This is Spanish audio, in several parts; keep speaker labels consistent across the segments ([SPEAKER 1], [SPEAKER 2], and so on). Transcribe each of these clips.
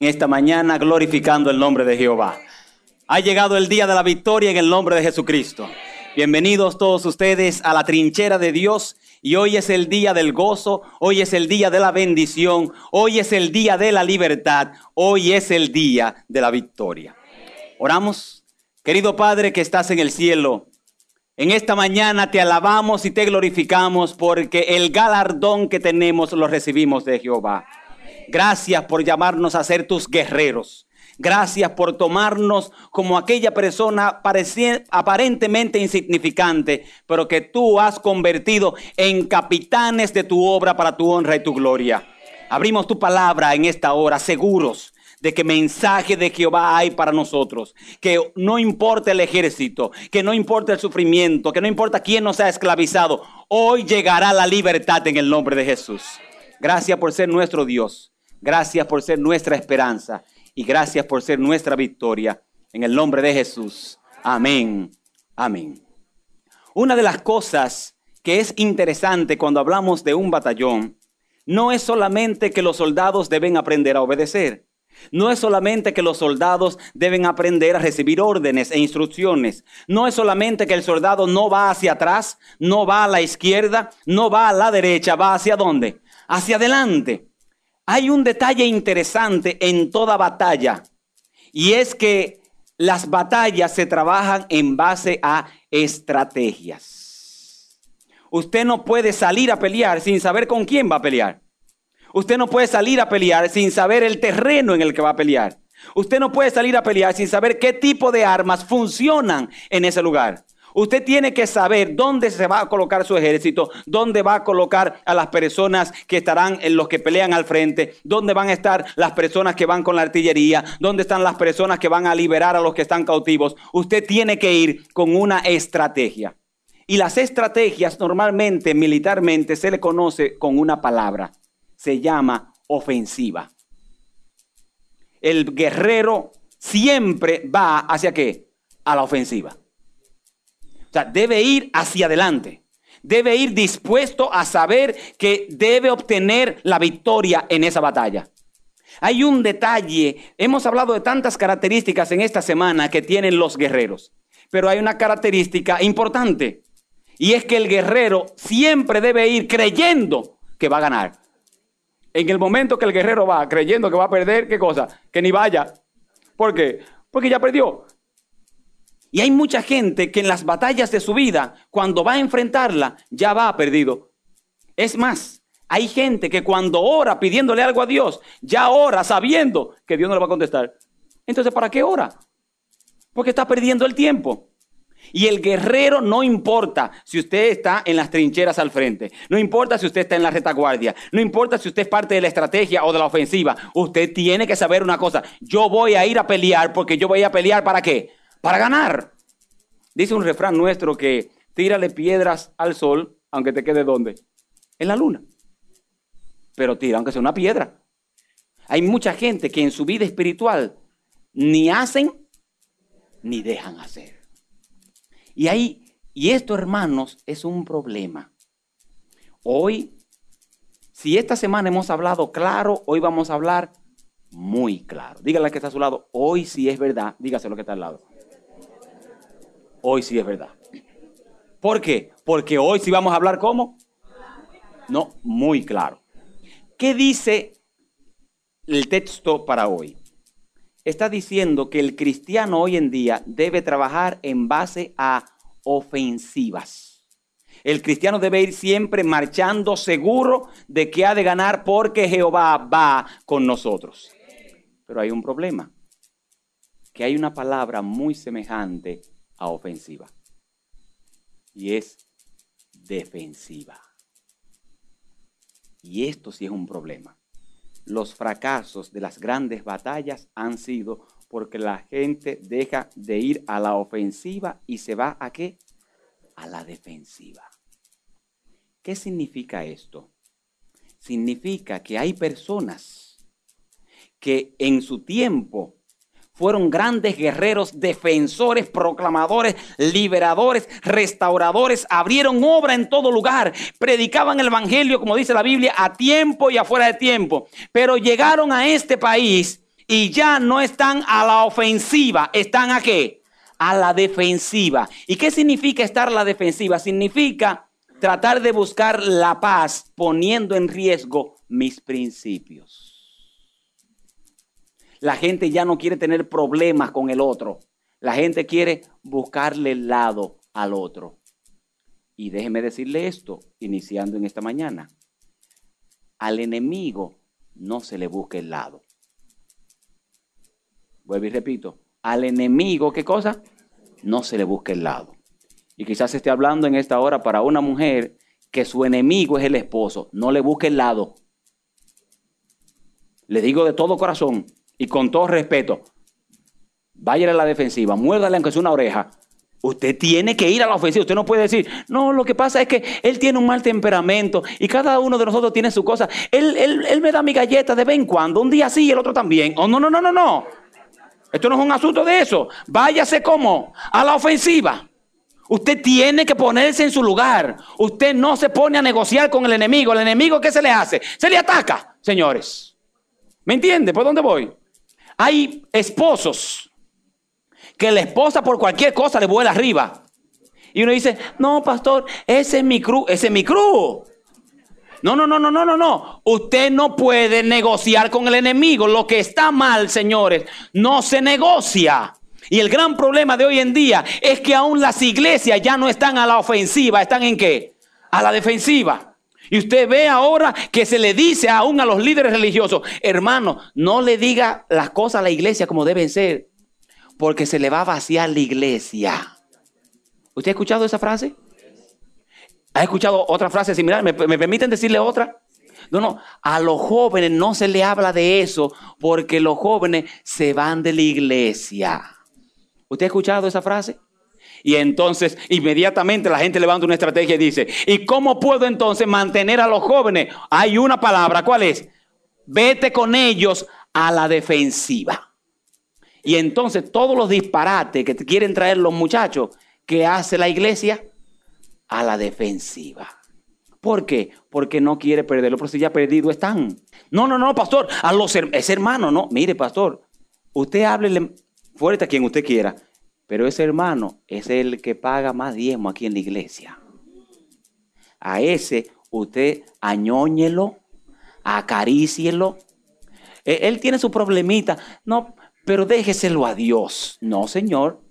[SPEAKER 1] en esta mañana glorificando el nombre de Jehová. Ha llegado el día de la victoria en el nombre de Jesucristo. Bienvenidos todos ustedes a la trinchera de Dios y hoy es el día del gozo, hoy es el día de la bendición, hoy es el día de la libertad, hoy es el día de la victoria. Oramos, querido Padre que estás en el cielo. En esta mañana te alabamos y te glorificamos porque el galardón que tenemos lo recibimos de Jehová. Gracias por llamarnos a ser tus guerreros. Gracias por tomarnos como aquella persona aparentemente insignificante, pero que tú has convertido en capitanes de tu obra para tu honra y tu gloria. Abrimos tu palabra en esta hora, seguros de que mensaje de Jehová hay para nosotros, que no importa el ejército, que no importa el sufrimiento, que no importa quién nos ha esclavizado, hoy llegará la libertad en el nombre de Jesús. Gracias por ser nuestro Dios, gracias por ser nuestra esperanza y gracias por ser nuestra victoria. En el nombre de Jesús. Amén. Amén. Una de las cosas que es interesante cuando hablamos de un batallón no es solamente que los soldados deben aprender a obedecer. No es solamente que los soldados deben aprender a recibir órdenes e instrucciones. No es solamente que el soldado no va hacia atrás, no va a la izquierda, no va a la derecha, va hacia dónde? Hacia adelante. Hay un detalle interesante en toda batalla y es que las batallas se trabajan en base a estrategias. Usted no puede salir a pelear sin saber con quién va a pelear. Usted no puede salir a pelear sin saber el terreno en el que va a pelear. Usted no puede salir a pelear sin saber qué tipo de armas funcionan en ese lugar. Usted tiene que saber dónde se va a colocar su ejército, dónde va a colocar a las personas que estarán en los que pelean al frente, dónde van a estar las personas que van con la artillería, dónde están las personas que van a liberar a los que están cautivos. Usted tiene que ir con una estrategia. Y las estrategias normalmente militarmente se le conoce con una palabra. Se llama ofensiva. El guerrero siempre va hacia qué? A la ofensiva. O sea, debe ir hacia adelante. Debe ir dispuesto a saber que debe obtener la victoria en esa batalla. Hay un detalle, hemos hablado de tantas características en esta semana que tienen los guerreros, pero hay una característica importante y es que el guerrero siempre debe ir creyendo que va a ganar. En el momento que el guerrero va creyendo que va a perder, ¿qué cosa? Que ni vaya. ¿Por qué? Porque ya perdió. Y hay mucha gente que en las batallas de su vida, cuando va a enfrentarla, ya va perdido. Es más, hay gente que cuando ora pidiéndole algo a Dios, ya ora sabiendo que Dios no le va a contestar. Entonces, ¿para qué ora? Porque está perdiendo el tiempo. Y el guerrero no importa si usted está en las trincheras al frente, no importa si usted está en la retaguardia, no importa si usted es parte de la estrategia o de la ofensiva, usted tiene que saber una cosa, yo voy a ir a pelear porque yo voy a pelear para qué? Para ganar. Dice un refrán nuestro que tírale piedras al sol, aunque te quede donde? En la luna. Pero tira, aunque sea una piedra. Hay mucha gente que en su vida espiritual ni hacen ni dejan hacer. Y ahí, y esto, hermanos, es un problema. Hoy, si esta semana hemos hablado claro, hoy vamos a hablar muy claro. Dígale que está a su lado, hoy sí es verdad, dígase lo que está al lado hoy sí es verdad. ¿Por qué? Porque hoy sí vamos a hablar cómo. No, muy claro. ¿Qué dice el texto para hoy? Está diciendo que el cristiano hoy en día debe trabajar en base a ofensivas. El cristiano debe ir siempre marchando seguro de que ha de ganar porque Jehová va con nosotros. Pero hay un problema, que hay una palabra muy semejante a ofensiva. Y es defensiva. Y esto sí es un problema. Los fracasos de las grandes batallas han sido porque la gente deja de ir a la ofensiva y se va a qué? A la defensiva. ¿Qué significa esto? Significa que hay personas que en su tiempo fueron grandes guerreros, defensores, proclamadores, liberadores, restauradores, abrieron obra en todo lugar, predicaban el Evangelio, como dice la Biblia, a tiempo y afuera de tiempo. Pero llegaron a este país y ya no están a la ofensiva, están a qué? A la defensiva. ¿Y qué significa estar a la defensiva? Significa tratar de buscar la paz poniendo en riesgo mis principios. La gente ya no quiere tener problemas con el otro. La gente quiere buscarle el lado al otro. Y déjeme decirle esto, iniciando en esta mañana. Al enemigo no se le busca el lado. Vuelvo y repito, al enemigo, ¿qué cosa? No se le busca el lado. Y quizás esté hablando en esta hora para una mujer que su enemigo es el esposo. No le busque el lado. Le digo de todo corazón y con todo respeto, vaya a la defensiva, muérdale aunque sea una oreja. Usted tiene que ir a la ofensiva. Usted no puede decir, no, lo que pasa es que él tiene un mal temperamento y cada uno de nosotros tiene su cosa. Él, él me da mi galleta de vez en cuando, un día sí y el otro también. Oh, no, no, no, no, no. Esto no es un asunto de eso. Váyase como a la ofensiva. Usted tiene que ponerse en su lugar. Usted no se pone a negociar con el enemigo. El enemigo, ¿qué se le hace? Se le ataca, señores. ¿Me entiende? ¿Por dónde voy? Hay esposos que la esposa por cualquier cosa le vuela arriba. Y uno dice, no, pastor, ese es mi cruz, ese es mi cruz. No, no, no, no, no, no, no. Usted no puede negociar con el enemigo. Lo que está mal, señores, no se negocia. Y el gran problema de hoy en día es que aún las iglesias ya no están a la ofensiva, están en qué? A la defensiva. Y usted ve ahora que se le dice aún a los líderes religiosos, hermano, no le diga las cosas a la iglesia como deben ser, porque se le va a vaciar la iglesia. ¿Usted ha escuchado esa frase? ¿Ha escuchado otra frase similar? ¿Me, ¿Me, permiten decirle otra? No, no, a los jóvenes no se le habla de eso porque los jóvenes se van de la iglesia. ¿Usted ha escuchado esa frase? Y entonces inmediatamente la gente levanta una estrategia y dice, ¿y cómo puedo entonces mantener a los jóvenes? Hay una palabra, ¿cuál es? Vete con ellos a la defensiva. Y entonces todos los disparates que quieren traer los muchachos, ¿qué hace la iglesia? a la defensiva. ¿Por qué? Porque no quiere perderlo, pero si ya perdido están. No, no, no, pastor, a los ese hermano, no. Mire, pastor, usted háblele fuerte a quien usted quiera, pero ese hermano es el que paga más diezmo aquí en la iglesia. A ese usted añóñelo, acarícielo. Él, él tiene su problemita. No, pero déjeselo a Dios. No, Señor.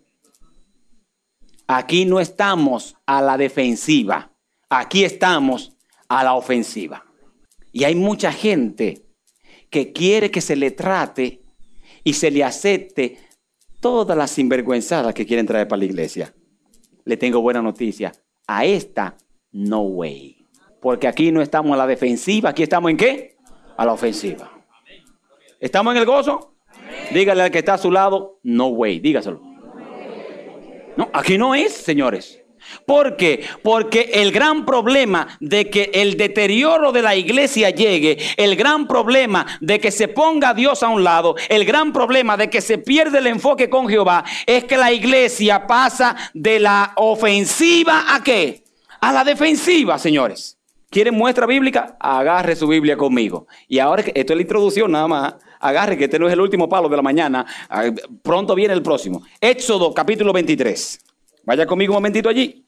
[SPEAKER 1] Aquí no estamos a la defensiva, aquí estamos a la ofensiva. Y hay mucha gente que quiere que se le trate y se le acepte todas las sinvergüenzadas que quieren traer para la iglesia. Le tengo buena noticia. A esta, no way. Porque aquí no estamos a la defensiva, aquí estamos en qué? A la ofensiva. ¿Estamos en el gozo? Dígale al que está a su lado, no way, dígaselo. No, aquí no es, señores. ¿Por qué? Porque el gran problema de que el deterioro de la iglesia llegue, el gran problema de que se ponga Dios a un lado, el gran problema de que se pierde el enfoque con Jehová, es que la iglesia pasa de la ofensiva a qué? A la defensiva, señores. ¿Quieren muestra bíblica? Agarre su Biblia conmigo. Y ahora, esto es la introducción nada más agarre que este no es el último palo de la mañana. Ah, pronto viene el próximo. Éxodo capítulo 23. Vaya conmigo un momentito allí.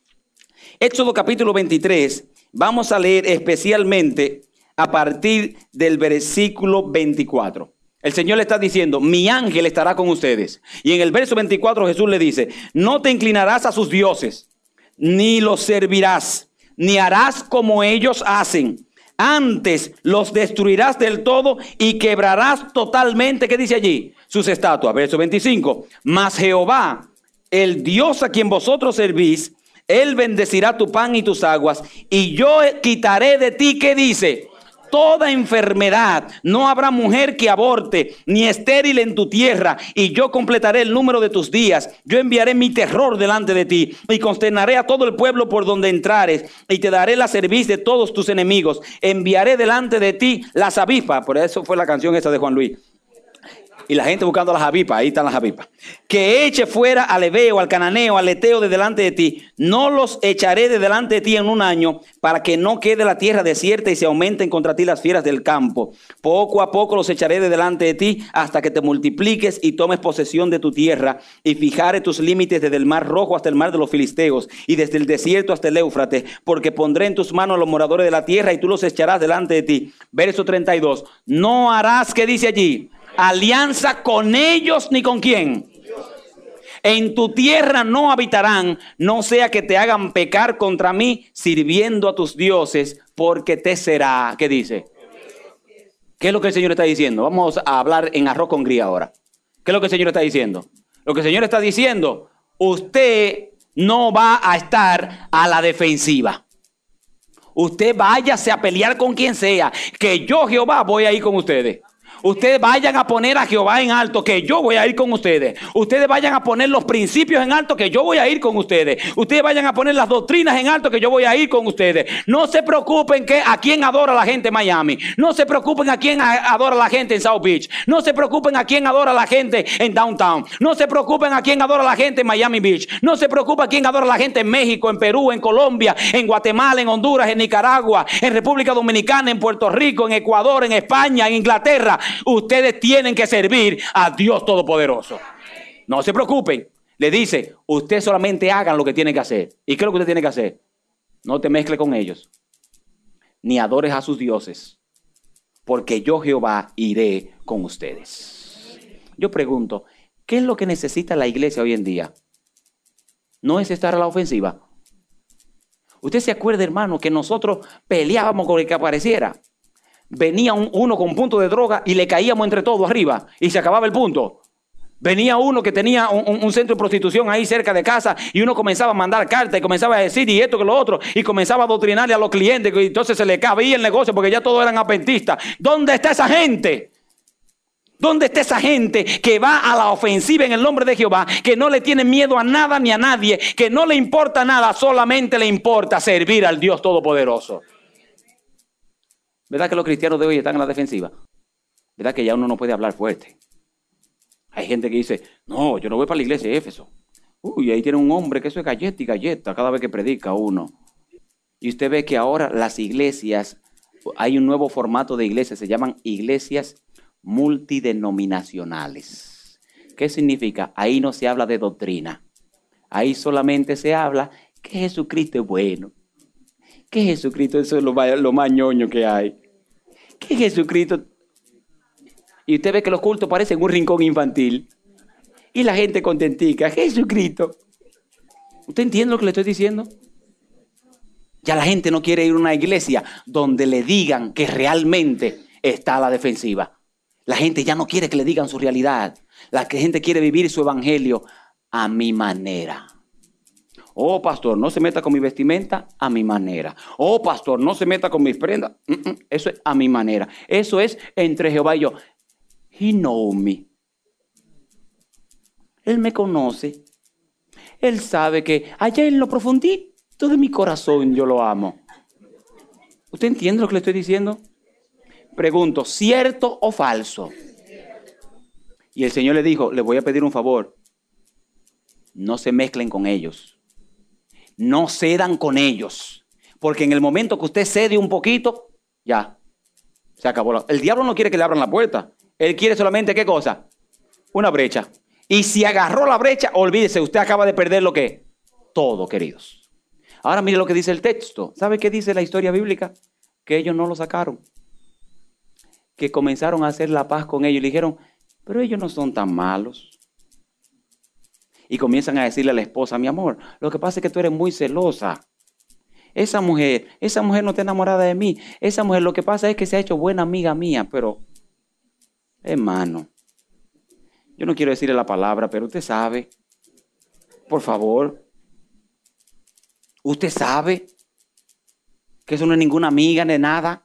[SPEAKER 1] Éxodo capítulo 23. Vamos a leer especialmente a partir del versículo 24. El Señor le está diciendo, mi ángel estará con ustedes. Y en el verso 24 Jesús le dice, no te inclinarás a sus dioses, ni los servirás, ni harás como ellos hacen antes los destruirás del todo y quebrarás totalmente, ¿qué dice allí? Sus estatuas. Verso 25. Mas Jehová, el Dios a quien vosotros servís, él bendecirá tu pan y tus aguas, y yo quitaré de ti, ¿qué dice? toda enfermedad. No habrá mujer que aborte, ni estéril en tu tierra, y yo completaré el número de tus días. Yo enviaré mi terror delante de ti, y consternaré a todo el pueblo por donde entrares, y te daré la serviz de todos tus enemigos. Enviaré delante de ti las avispas. Por eso fue la canción esa de Juan Luis. Y la gente buscando las avipas, ahí están las avipas. Que eche fuera al Ebeo, al Cananeo, al Eteo de delante de ti. No los echaré de delante de ti en un año, para que no quede la tierra desierta y se aumenten contra ti las fieras del campo. Poco a poco los echaré de delante de ti, hasta que te multipliques y tomes posesión de tu tierra, y fijare tus límites desde el mar rojo hasta el mar de los filisteos, y desde el desierto hasta el Éufrates, porque pondré en tus manos a los moradores de la tierra, y tú los echarás delante de ti. Verso 32. No harás, ¿qué dice allí? Alianza con ellos ni con quién. En tu tierra no habitarán, no sea que te hagan pecar contra mí sirviendo a tus dioses, porque te será. ¿Qué dice? ¿Qué es lo que el Señor está diciendo? Vamos a hablar en arroz con gría ahora. ¿Qué es lo que el Señor está diciendo? Lo que el Señor está diciendo, usted no va a estar a la defensiva. Usted váyase a pelear con quien sea, que yo Jehová voy a ir con ustedes. Ustedes vayan a poner a Jehová en alto, que yo voy a ir con ustedes. Ustedes vayan a poner los principios en alto, que yo voy a ir con ustedes. Ustedes vayan a poner las doctrinas en alto, que yo voy a ir con ustedes. No se preocupen que a quién adora la gente en Miami. No se preocupen a quién adora la gente en South Beach. No se preocupen a quién adora la gente en Downtown. No se preocupen a quién adora la gente en Miami Beach. No se preocupen a quién adora la gente en México, en Perú, en Colombia, en Guatemala, en Honduras, en Nicaragua, en República Dominicana, en Puerto Rico, en Ecuador, en España, en Inglaterra ustedes tienen que servir a Dios Todopoderoso. No se preocupen. Le dice, usted solamente hagan lo que tiene que hacer. ¿Y qué es lo que usted tiene que hacer? No te mezcle con ellos, ni adores a sus dioses, porque yo Jehová iré con ustedes. Yo pregunto, ¿qué es lo que necesita la iglesia hoy en día? No es estar a la ofensiva. Usted se acuerda, hermano, que nosotros peleábamos con el que apareciera venía uno con punto de droga y le caíamos entre todos arriba y se acababa el punto. Venía uno que tenía un, centro de prostitución ahí cerca de casa y uno comenzaba a mandar cartas y comenzaba a decir y esto que lo otro y comenzaba a doctrinarle a los clientes y entonces se le cabía el negocio porque ya todos eran apentistas. ¿Dónde está esa gente? ¿Dónde está esa gente que va a la ofensiva en el nombre de Jehová, que no le tiene miedo a nada ni a nadie, que no le importa nada, solamente le importa servir al Dios Todopoderoso? ¿Verdad que los cristianos de hoy están en la defensiva? ¿Verdad que ya uno no puede hablar fuerte? Hay gente que dice, no, yo no voy para la iglesia de Éfeso. Uy, ahí tiene un hombre que eso es galleta y galleta cada vez que predica uno. Y usted ve que ahora las iglesias, hay un nuevo formato de iglesias, se llaman iglesias multidenominacionales. ¿Qué significa? Ahí no se habla de doctrina. Ahí solamente se habla que Jesucristo es bueno, ¿Qué Jesucristo? Eso es lo más, ñoño que hay. ¿Qué Jesucristo? Y usted ve que los cultos parecen un rincón infantil. Y la gente contentica. Jesucristo. ¿Usted entiende lo que le estoy diciendo? Ya la gente no quiere ir a una iglesia donde le digan que realmente está a la defensiva. La gente ya no quiere que le digan su realidad. La gente quiere vivir su evangelio a mi manera. Oh, pastor, no se meta con mi vestimenta a mi manera. Oh, pastor, no se meta con mis prendas. Mm, mm, eso es a mi manera. Eso es entre Jehová y yo. He knows me. Él me conoce. Él sabe que allá en lo profundito de mi corazón yo lo amo. ¿Usted entiende lo que le estoy diciendo? Pregunto, ¿cierto o falso? Y el Señor le dijo, le voy a pedir un favor. No se mezclen con ellos no cedan con ellos. Porque en el momento que usted cede un poquito, ya, se acabó. El diablo no quiere que le abran la puerta. Él quiere solamente, ¿qué cosa? Una brecha. Y si agarró la brecha, olvídese, usted acaba de perder lo que? Todo, queridos. Ahora mire lo que dice el texto. ¿Sabe qué dice la historia bíblica? Que ellos no lo sacaron. Que comenzaron a hacer la paz con ellos y le dijeron, pero ellos no son tan malos. Y comienzan a decirle a la esposa, mi amor, lo que pasa es que tú eres muy celosa. Esa mujer, esa mujer no está enamorada de mí. Esa mujer lo que pasa es que se ha hecho buena amiga mía, pero, hermano, yo no quiero decirle la palabra, pero usted sabe, por favor, usted sabe que eso no es ninguna amiga ni nada.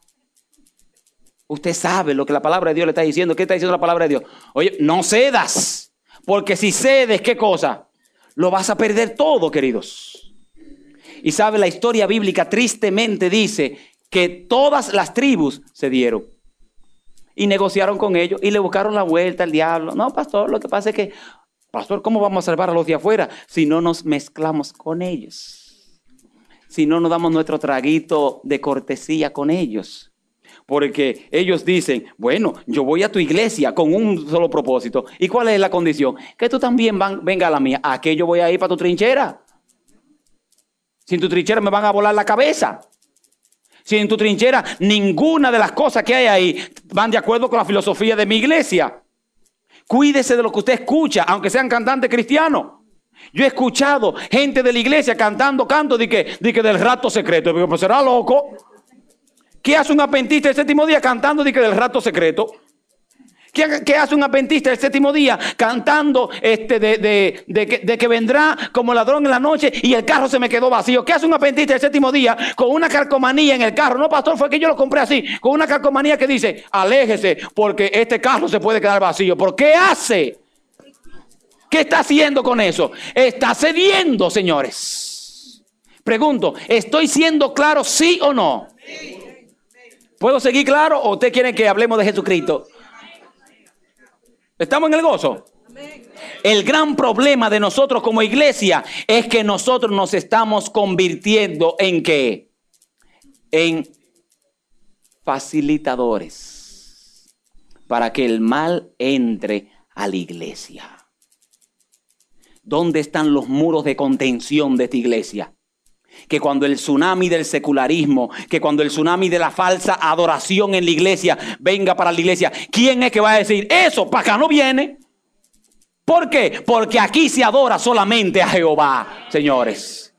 [SPEAKER 1] Usted sabe lo que la palabra de Dios le está diciendo. ¿Qué está diciendo la palabra de Dios? Oye, no cedas. Porque si cedes, ¿qué cosa? Lo vas a perder todo, queridos. Y sabe, la historia bíblica tristemente dice que todas las tribus se dieron. y negociaron con ellos y le buscaron la vuelta al diablo. No, pastor, lo que pasa es que, pastor, ¿cómo vamos a salvar a los de afuera si no nos mezclamos con ellos? Si no nos damos nuestro traguito de cortesía con ellos. Porque ellos dicen, bueno, yo voy a tu iglesia con un solo propósito. ¿Y cuál es la condición? Que tú también van, venga a la mía. ¿A qué yo voy a ir para tu trinchera? Sin tu trinchera me van a volar la cabeza. Si en tu trinchera ninguna de las cosas que hay ahí van de acuerdo con la filosofía de mi iglesia. Cuídese de lo que usted escucha, aunque sean cantantes cristianos. Yo he escuchado gente de la iglesia cantando canto de que, de que del rato secreto. Pero pues será loco. ¿Qué hace un apentista el séptimo día cantando de que del rato secreto? ¿Qué, hace un adventista el séptimo día cantando este, de, que, vendrá como ladrón en la noche y el carro se me quedó vacío? ¿Qué hace un adventista el séptimo día con una calcomanía en el carro? No, pastor, fue que yo lo compré así, con una calcomanía que dice, aléjese porque este carro se puede quedar vacío. ¿Por qué hace? ¿Qué está haciendo con eso? Está cediendo, señores. Pregunto, ¿estoy siendo claro sí o no? ¿Puedo seguir claro o usted quiere que hablemos de Jesucristo? ¿Estamos en el gozo? El gran problema de nosotros como iglesia es que nosotros nos estamos convirtiendo en qué? En facilitadores para que el mal entre a la iglesia. ¿Dónde están los muros de contención de esta iglesia? Que cuando el tsunami del secularismo, que cuando el tsunami de la falsa adoración en la iglesia venga para la iglesia, ¿quién es que va a decir eso? Para acá no viene. ¿Por qué? Porque aquí se adora solamente a Jehová, señores.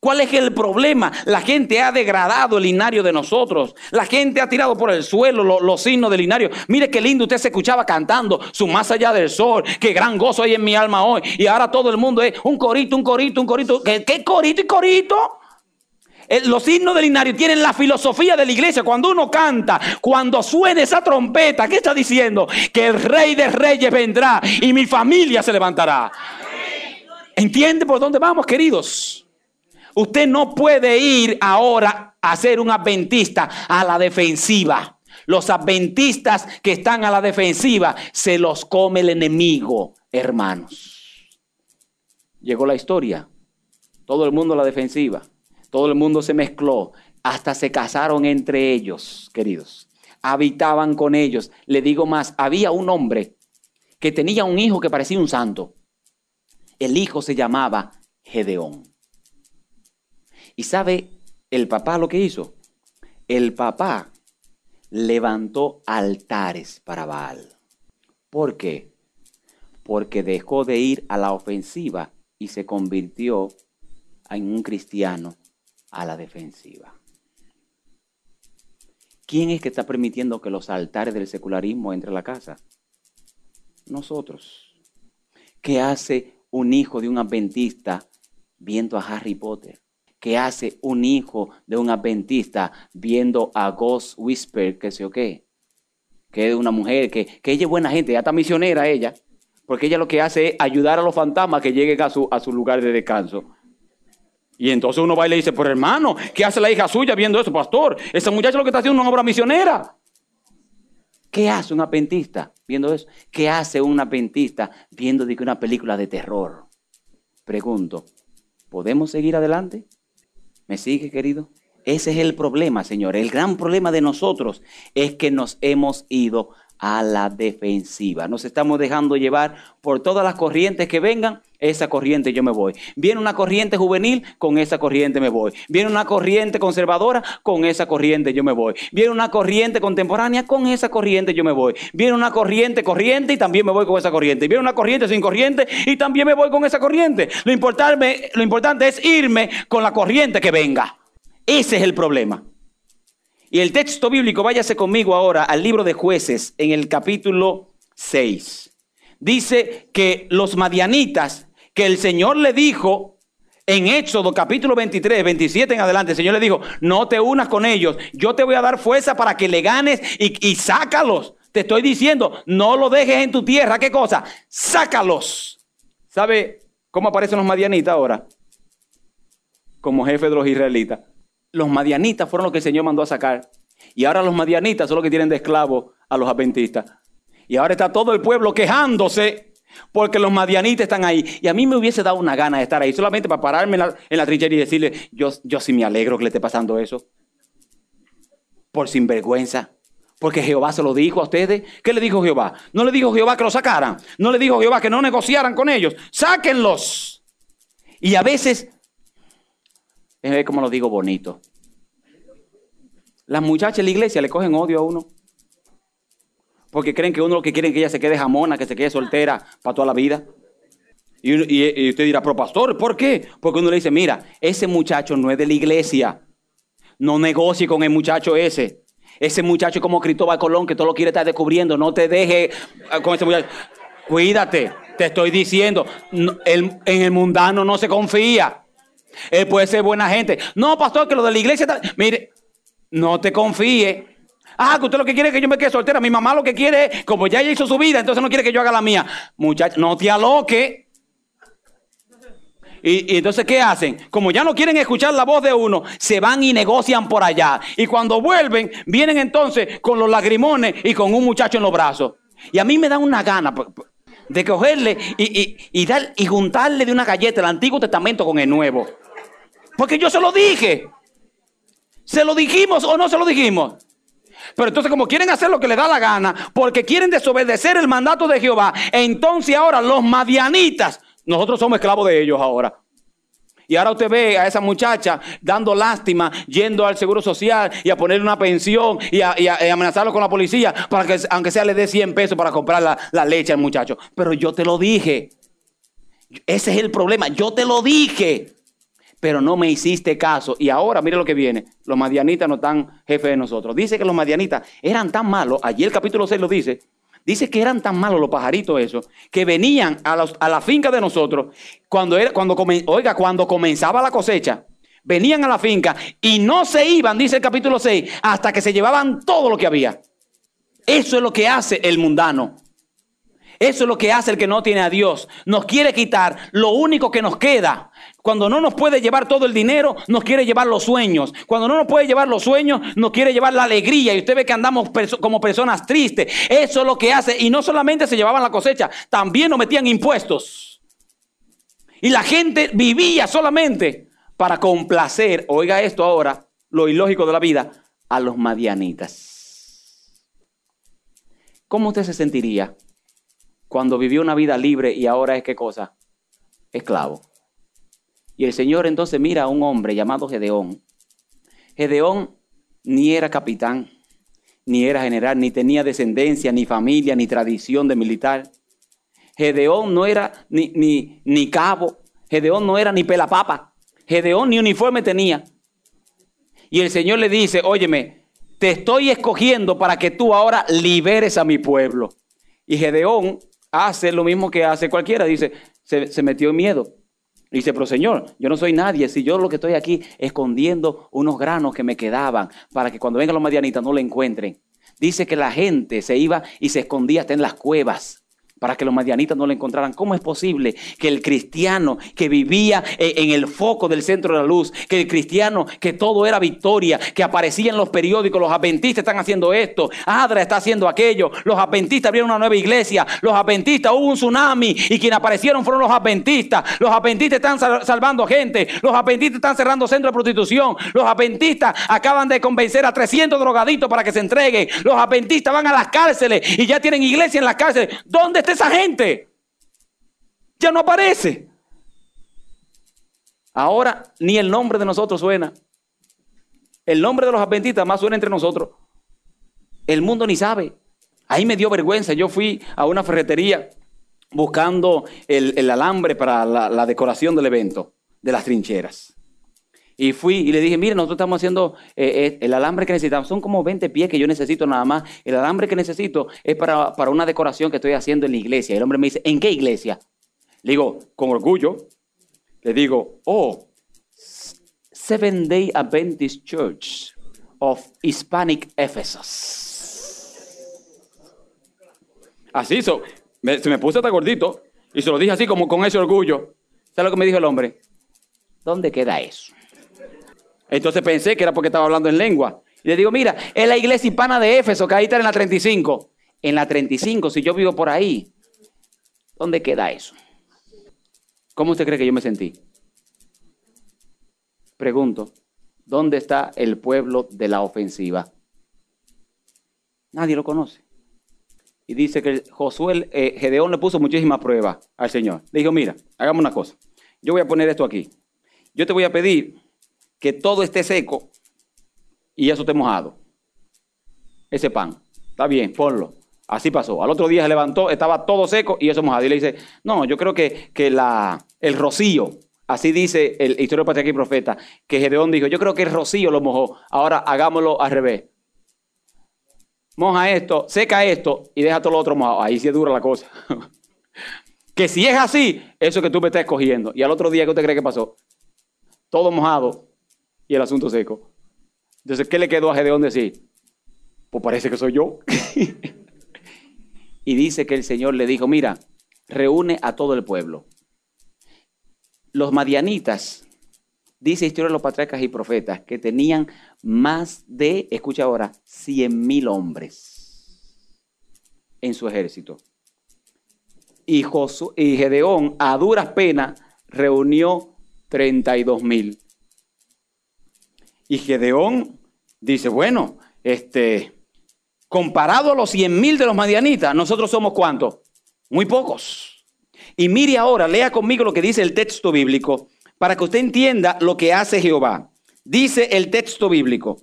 [SPEAKER 1] ¿Cuál es el problema? La gente ha degradado el linario de nosotros. La gente ha tirado por el suelo los, signos del linario. Mire qué lindo usted se escuchaba cantando su más allá del sol. Qué gran gozo hay en mi alma hoy. Y ahora todo el mundo es un corito, un corito, un corito. ¿Qué, qué corito y corito? los signos del linario tienen la filosofía de la iglesia. Cuando uno canta, cuando suene esa trompeta, ¿qué está diciendo? Que el rey de reyes vendrá y mi familia se levantará. ¿Entiende por dónde vamos, queridos? Usted no puede ir ahora a ser un adventista a la defensiva. Los adventistas que están a la defensiva se los come el enemigo, hermanos. Llegó la historia. Todo el mundo a la defensiva. Todo el mundo se mezcló. Hasta se casaron entre ellos, queridos. Habitaban con ellos. Le digo más, había un hombre que tenía un hijo que parecía un santo. El hijo se llamaba Gedeón. ¿Y sabe el papá lo que hizo? El papá levantó altares para Baal. ¿Por qué? Porque dejó de ir a la ofensiva y se convirtió en un cristiano a la defensiva. ¿Quién es que está permitiendo que los altares del secularismo entren a la casa? Nosotros. ¿Qué hace un hijo de un adventista viendo a Harry Potter? Que hace un hijo de un adventista viendo a Ghost Whisper, que sé o qué, que es una mujer, que, que ella es buena gente, ya está misionera ella, porque ella lo que hace es ayudar a los fantasmas que lleguen a su, a su lugar de descanso. Y entonces uno va y le dice, pero hermano, ¿qué hace la hija suya viendo eso, pastor? Esa muchacha lo que está haciendo es una obra misionera. ¿Qué hace un adventista viendo eso? ¿Qué hace un adventista viendo una película de terror? Pregunto, ¿podemos seguir adelante? ¿Me sigue, querido? Ese es el problema, Señor. El gran problema de nosotros es que nos hemos ido a la defensiva. Nos estamos dejando llevar por todas las corrientes que vengan. Esa corriente yo me voy. Viene una corriente juvenil, con esa corriente me voy. Viene una corriente conservadora, con esa corriente yo me voy. Viene una corriente contemporánea, con esa corriente yo me voy. Viene una corriente corriente y también me voy con esa corriente. Viene una corriente sin corriente y también me voy con esa corriente. Lo importante, lo importante es irme con la corriente que venga. Ese es el problema. Y el texto bíblico, váyase conmigo ahora al libro de jueces en el capítulo 6. Dice que los madianitas, que el Señor le dijo en Éxodo capítulo 23, 27 en adelante, el Señor le dijo, no te unas con ellos, yo te voy a dar fuerza para que le ganes y, y sácalos. Te estoy diciendo, no lo dejes en tu tierra, ¿qué cosa? Sácalos. ¿Sabe cómo aparecen los madianitas ahora? Como jefe de los israelitas los madianitas fueron los que el Señor mandó a sacar. Y ahora los madianitas son los que tienen de esclavos a los adventistas. Y ahora está todo el pueblo quejándose porque los madianitas están ahí. Y a mí me hubiese dado una gana de estar ahí, solamente para pararme en la, en trinchera y decirle, yo, yo sí me alegro que le esté pasando eso. Por sinvergüenza. Porque Jehová se lo dijo a ustedes. ¿Qué le dijo Jehová? No le dijo Jehová que lo sacaran. No le dijo Jehová que no negociaran con ellos. Sáquenlos. Y a veces, ver cómo lo digo bonito. Las muchachas en la iglesia le cogen odio a uno. Porque creen que uno lo que quiere es que ella se quede jamona, que se quede soltera para toda la vida. Y, usted dirá, pero pastor, ¿por qué? Porque uno le dice, mira, ese muchacho no es de la iglesia. No negocie con el muchacho ese. Ese muchacho como Cristóbal Colón que todo lo quiere estar descubriendo. No te deje ah, con ese muchacho. Cuídate, te estoy diciendo. en el mundano no se confía. Él puede ser buena gente. No, pastor, que lo de la iglesia está... Mire, no te confíe. Ah, que usted lo que quiere es que yo me quede soltera. Mi mamá lo que quiere es, como ya ella hizo su vida, entonces no quiere que yo haga la mía. Muchacho, no te aloque. Y, y, entonces, ¿qué hacen? Como ya no quieren escuchar la voz de uno, se van y negocian por allá. Y cuando vuelven, vienen entonces con los lagrimones y con un muchacho en los brazos. Y a mí me da una gana de cogerle y, y, dar, y juntarle de una galleta el Antiguo Testamento con el Nuevo. Porque yo se lo dije. ¿Se lo dijimos o no se lo dijimos? Pero entonces como quieren hacer lo que les da la gana, porque quieren desobedecer el mandato de Jehová, entonces ahora los madianitas, nosotros somos esclavos de ellos ahora. Y ahora usted ve a esa muchacha dando lástima, yendo al seguro social y a ponerle una pensión y a, amenazarlo con la policía para que, aunque sea, le dé 100 pesos para comprar la, la leche al muchacho. Pero yo te lo dije. Ese es el problema. Yo te lo dije pero no me hiciste caso. Y ahora, mire lo que viene. Los madianitas no están jefes de nosotros. Dice que los madianitas eran tan malos, allí el capítulo 6 lo dice, dice que eran tan malos los pajaritos esos, que venían a, la finca de nosotros, cuando era, cuando, oiga, cuando comenzaba la cosecha, venían a la finca y no se iban, dice el capítulo 6, hasta que se llevaban todo lo que había. Eso es lo que hace el mundano. Eso es lo que hace el que no tiene a Dios. Nos quiere quitar lo único que nos queda. Cuando no nos puede llevar todo el dinero, nos quiere llevar los sueños. Cuando no nos puede llevar los sueños, nos quiere llevar la alegría. Y usted ve que andamos como personas tristes. Eso es lo que hace. Y no solamente se llevaban la cosecha, también nos metían impuestos. Y la gente vivía solamente para complacer, oiga esto ahora, lo ilógico de la vida, a los madianitas. ¿Cómo usted se sentiría cuando vivió una vida libre y ahora es qué cosa? Esclavo. Y el Señor entonces mira a un hombre llamado Gedeón. Gedeón ni era capitán, ni era general, ni tenía descendencia, ni familia, ni tradición de militar. Gedeón no era ni, ni, ni cabo, Gedeón no era ni pelapapa, Gedeón ni uniforme tenía. Y el Señor le dice, óyeme, te estoy escogiendo para que tú ahora liberes a mi pueblo. Y Gedeón hace lo mismo que hace cualquiera. Dice, se, metió en miedo. Dice, pero Señor, yo no soy nadie. Si yo lo que estoy aquí escondiendo unos granos que me quedaban para que cuando vengan los madianitas no lo encuentren. Dice que la gente se iba y se escondía hasta en las cuevas para que los madianitas no le encontraran. ¿Cómo es posible que el cristiano que vivía en el foco del centro de la luz, que el cristiano que todo era victoria, que aparecía en los periódicos, los adventistas están haciendo esto, Adra está haciendo aquello, los adventistas abrieron una nueva iglesia, los adventistas hubo un tsunami y quienes aparecieron fueron los adventistas, los adventistas están salvando gente, los adventistas están cerrando centros de prostitución, los adventistas acaban de convencer a 300 drogaditos para que se entreguen, los adventistas van a las cárceles y ya tienen iglesia en las cárceles. ¿Dónde está esa gente? Ya no aparece. Ahora ni el nombre de nosotros suena. El nombre de los adventistas más suena entre nosotros. El mundo ni sabe. Ahí me dio vergüenza. Yo fui a una ferretería buscando el, alambre para la decoración del evento, de las trincheras. Y fui y le dije, mire, nosotros estamos haciendo eh, eh, el alambre que necesitamos. Son como 20 pies que yo necesito nada más. El alambre que necesito es para, para una decoración que estoy haciendo en la iglesia. Y el hombre me dice, ¿en qué iglesia? Le digo, con orgullo, le digo, oh, Seven Day Adventist Church of Hispanic Ephesus. Así, so, se me puse hasta gordito y se lo dije así como con ese orgullo. ¿Sabes lo que me dijo el hombre? ¿Dónde queda eso? Entonces pensé que era porque estaba hablando en lengua. Y le digo, mira, es la iglesia hispana de Éfeso, que ahí está en la 35. En la 35, si yo vivo por ahí, ¿dónde queda eso? ¿Cómo usted cree que yo me sentí? Pregunto, ¿dónde está el pueblo de la ofensiva? Nadie lo conoce. Y dice que Josué, eh, Gedeón le puso muchísimas pruebas al Señor. Le dijo, mira, hagamos una cosa. Yo voy a poner esto aquí. Yo te voy a pedir que todo esté seco y eso esté mojado. Ese pan. Está bien, ponlo. Así pasó. Al otro día se levantó, estaba todo seco y eso mojado. Y le dice, no, yo creo que, que la, el rocío, así dice el historia patriarca y profeta, que Gedeón dijo, yo creo que el rocío lo mojó. Ahora hagámoslo al revés. Moja esto, seca esto y deja todo lo otro mojado. Ahí sí es dura la cosa. que si es así, eso que tú me estás escogiendo. Y al otro día, ¿qué usted cree que pasó? Todo mojado y el asunto seco. Entonces, ¿qué le quedó a Gedeón decir? Pues parece que soy yo. y dice que el Señor le dijo, mira, reúne a todo el pueblo. Los madianitas, dice Historia de los Patriarcas y Profetas, que tenían más de, escucha ahora, 100 mil hombres en su ejército. Y, y Gedeón, a duras penas, reunió 32 mil. Y Gedeón dice, bueno, este, comparado a los 100 mil de los madianitas, nosotros somos cuántos? Muy pocos. Y mire ahora, lea conmigo lo que dice el texto bíblico para que usted entienda lo que hace Jehová. Dice el texto bíblico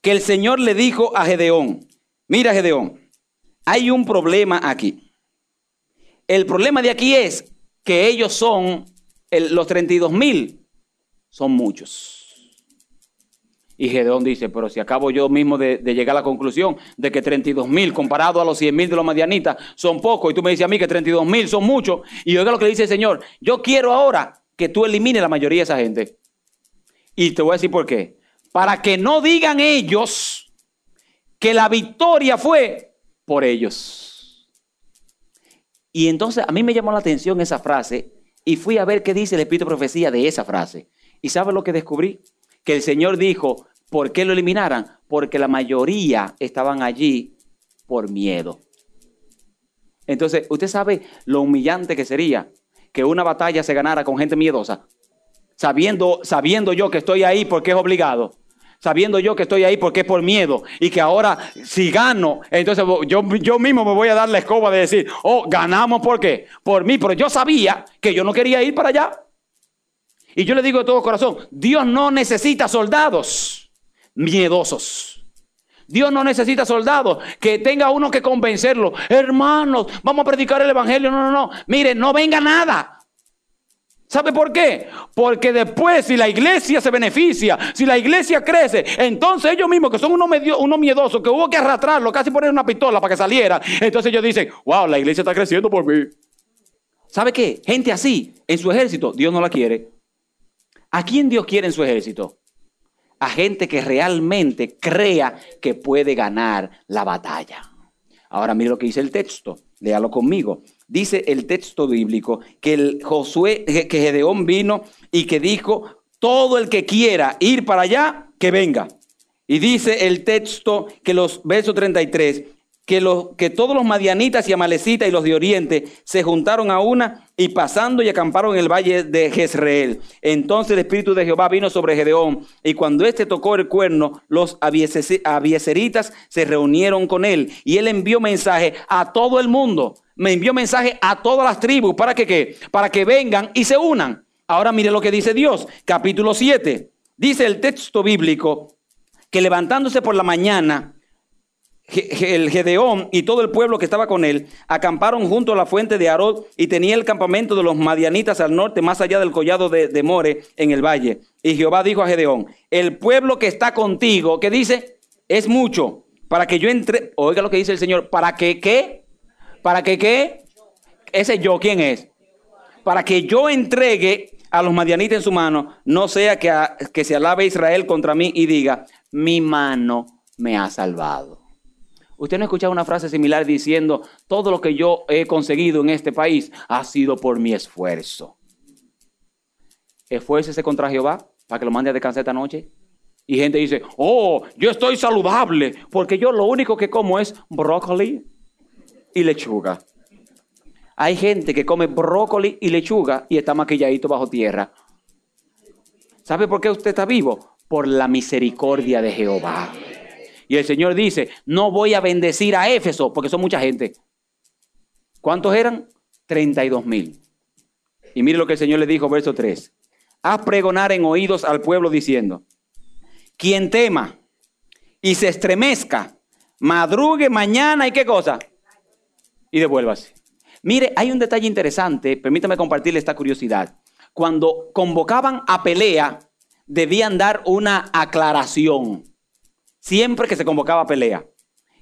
[SPEAKER 1] que el Señor le dijo a Gedeón, mira Gedeón, hay un problema aquí. El problema de aquí es que ellos son, los 32 mil, son muchos. Y Gedeón dice, pero si acabo yo mismo de, llegar a la conclusión de que 32 mil comparado a los 100 mil de los madianitas son pocos, y tú me dices a mí que 32 mil son muchos, y oiga lo que dice el Señor, yo quiero ahora que tú elimines la mayoría de esa gente. Y te voy a decir por qué. Para que no digan ellos que la victoria fue por ellos. Y entonces a mí me llamó la atención esa frase y fui a ver qué dice el Espíritu de Profecía de esa frase. ¿Y sabe lo que descubrí? Que el Señor dijo, ¿Por qué lo eliminaran? Porque la mayoría estaban allí por miedo. Entonces, usted sabe lo humillante que sería que una batalla se ganara con gente miedosa. Sabiendo, sabiendo yo que estoy ahí porque es obligado. Sabiendo yo que estoy ahí porque es por miedo. Y que ahora si gano, entonces yo, yo mismo me voy a dar la escoba de decir, oh, ganamos por qué? Por mí. Pero yo sabía que yo no quería ir para allá. Y yo le digo de todo corazón, Dios no necesita soldados miedosos. Dios no necesita soldados, que tenga uno que convencerlo. Hermanos, vamos a predicar el Evangelio. No, no, no. Mire, no venga nada. ¿Sabe por qué? Porque después si la iglesia se beneficia, si la iglesia crece, entonces ellos mismos que son unos, medio, unos miedosos, que hubo que arrastrarlo, casi poner una pistola para que saliera, entonces ellos dicen, wow, la iglesia está creciendo por mí. ¿Sabe qué? Gente así, en su ejército, Dios no la quiere. ¿A quién Dios quiere en su ejército? A gente que realmente crea que puede ganar la batalla. Ahora mire lo que dice el texto, léalo conmigo. Dice el texto bíblico que el Josué, que Gedeón vino y que dijo, todo el que quiera ir para allá, que venga. Y dice el texto que los versos 33, que, que todos los madianitas y amalecitas y los de Oriente se juntaron a una y pasando y acamparon en el valle de Jezreel. Entonces el Espíritu de Jehová vino sobre Gedeón y cuando éste tocó el cuerno, los abieseritas se reunieron con él y él envió mensaje a todo el mundo. Me envió mensaje a todas las tribus para que ¿qué? Para que vengan y se unan. Ahora mire lo que dice Dios, capítulo 7. Dice el texto bíblico que levantándose por la mañana, el Gedeón y todo el pueblo que estaba con él acamparon junto a la fuente de Arod y tenía el campamento de los madianitas al norte, más allá del collado de, More, en el valle. Y Jehová dijo a Gedeón, el pueblo que está contigo, que dice, es mucho, para que yo entre, oiga lo que dice el Señor, para que qué, para que qué, ese yo, ¿quién es? Para que yo entregue a los madianitas en su mano, no sea que, que se alabe Israel contra mí y diga, mi mano me ha salvado. Usted no ha escuchado una frase similar diciendo, todo lo que yo he conseguido en este país ha sido por mi esfuerzo. Esfuércese contra Jehová para que lo mande a descansar esta noche. Y gente dice, oh, yo estoy saludable porque yo lo único que como es brócoli y lechuga. Hay gente que come brócoli y lechuga y está maquilladito bajo tierra. ¿Sabe por qué usted está vivo? Por la misericordia de Jehová. Y el Señor dice, no voy a bendecir a Éfeso porque son mucha gente. ¿Cuántos eran? 32 mil. Y mire lo que el Señor le dijo, verso 3. Haz pregonar en oídos al pueblo diciendo, quien tema y se estremezca, madrugue mañana y qué cosa, y devuélvase. Mire, hay un detalle interesante, permítame compartirle esta curiosidad. Cuando convocaban a pelea, debían dar una aclaración. Siempre que se convocaba pelea.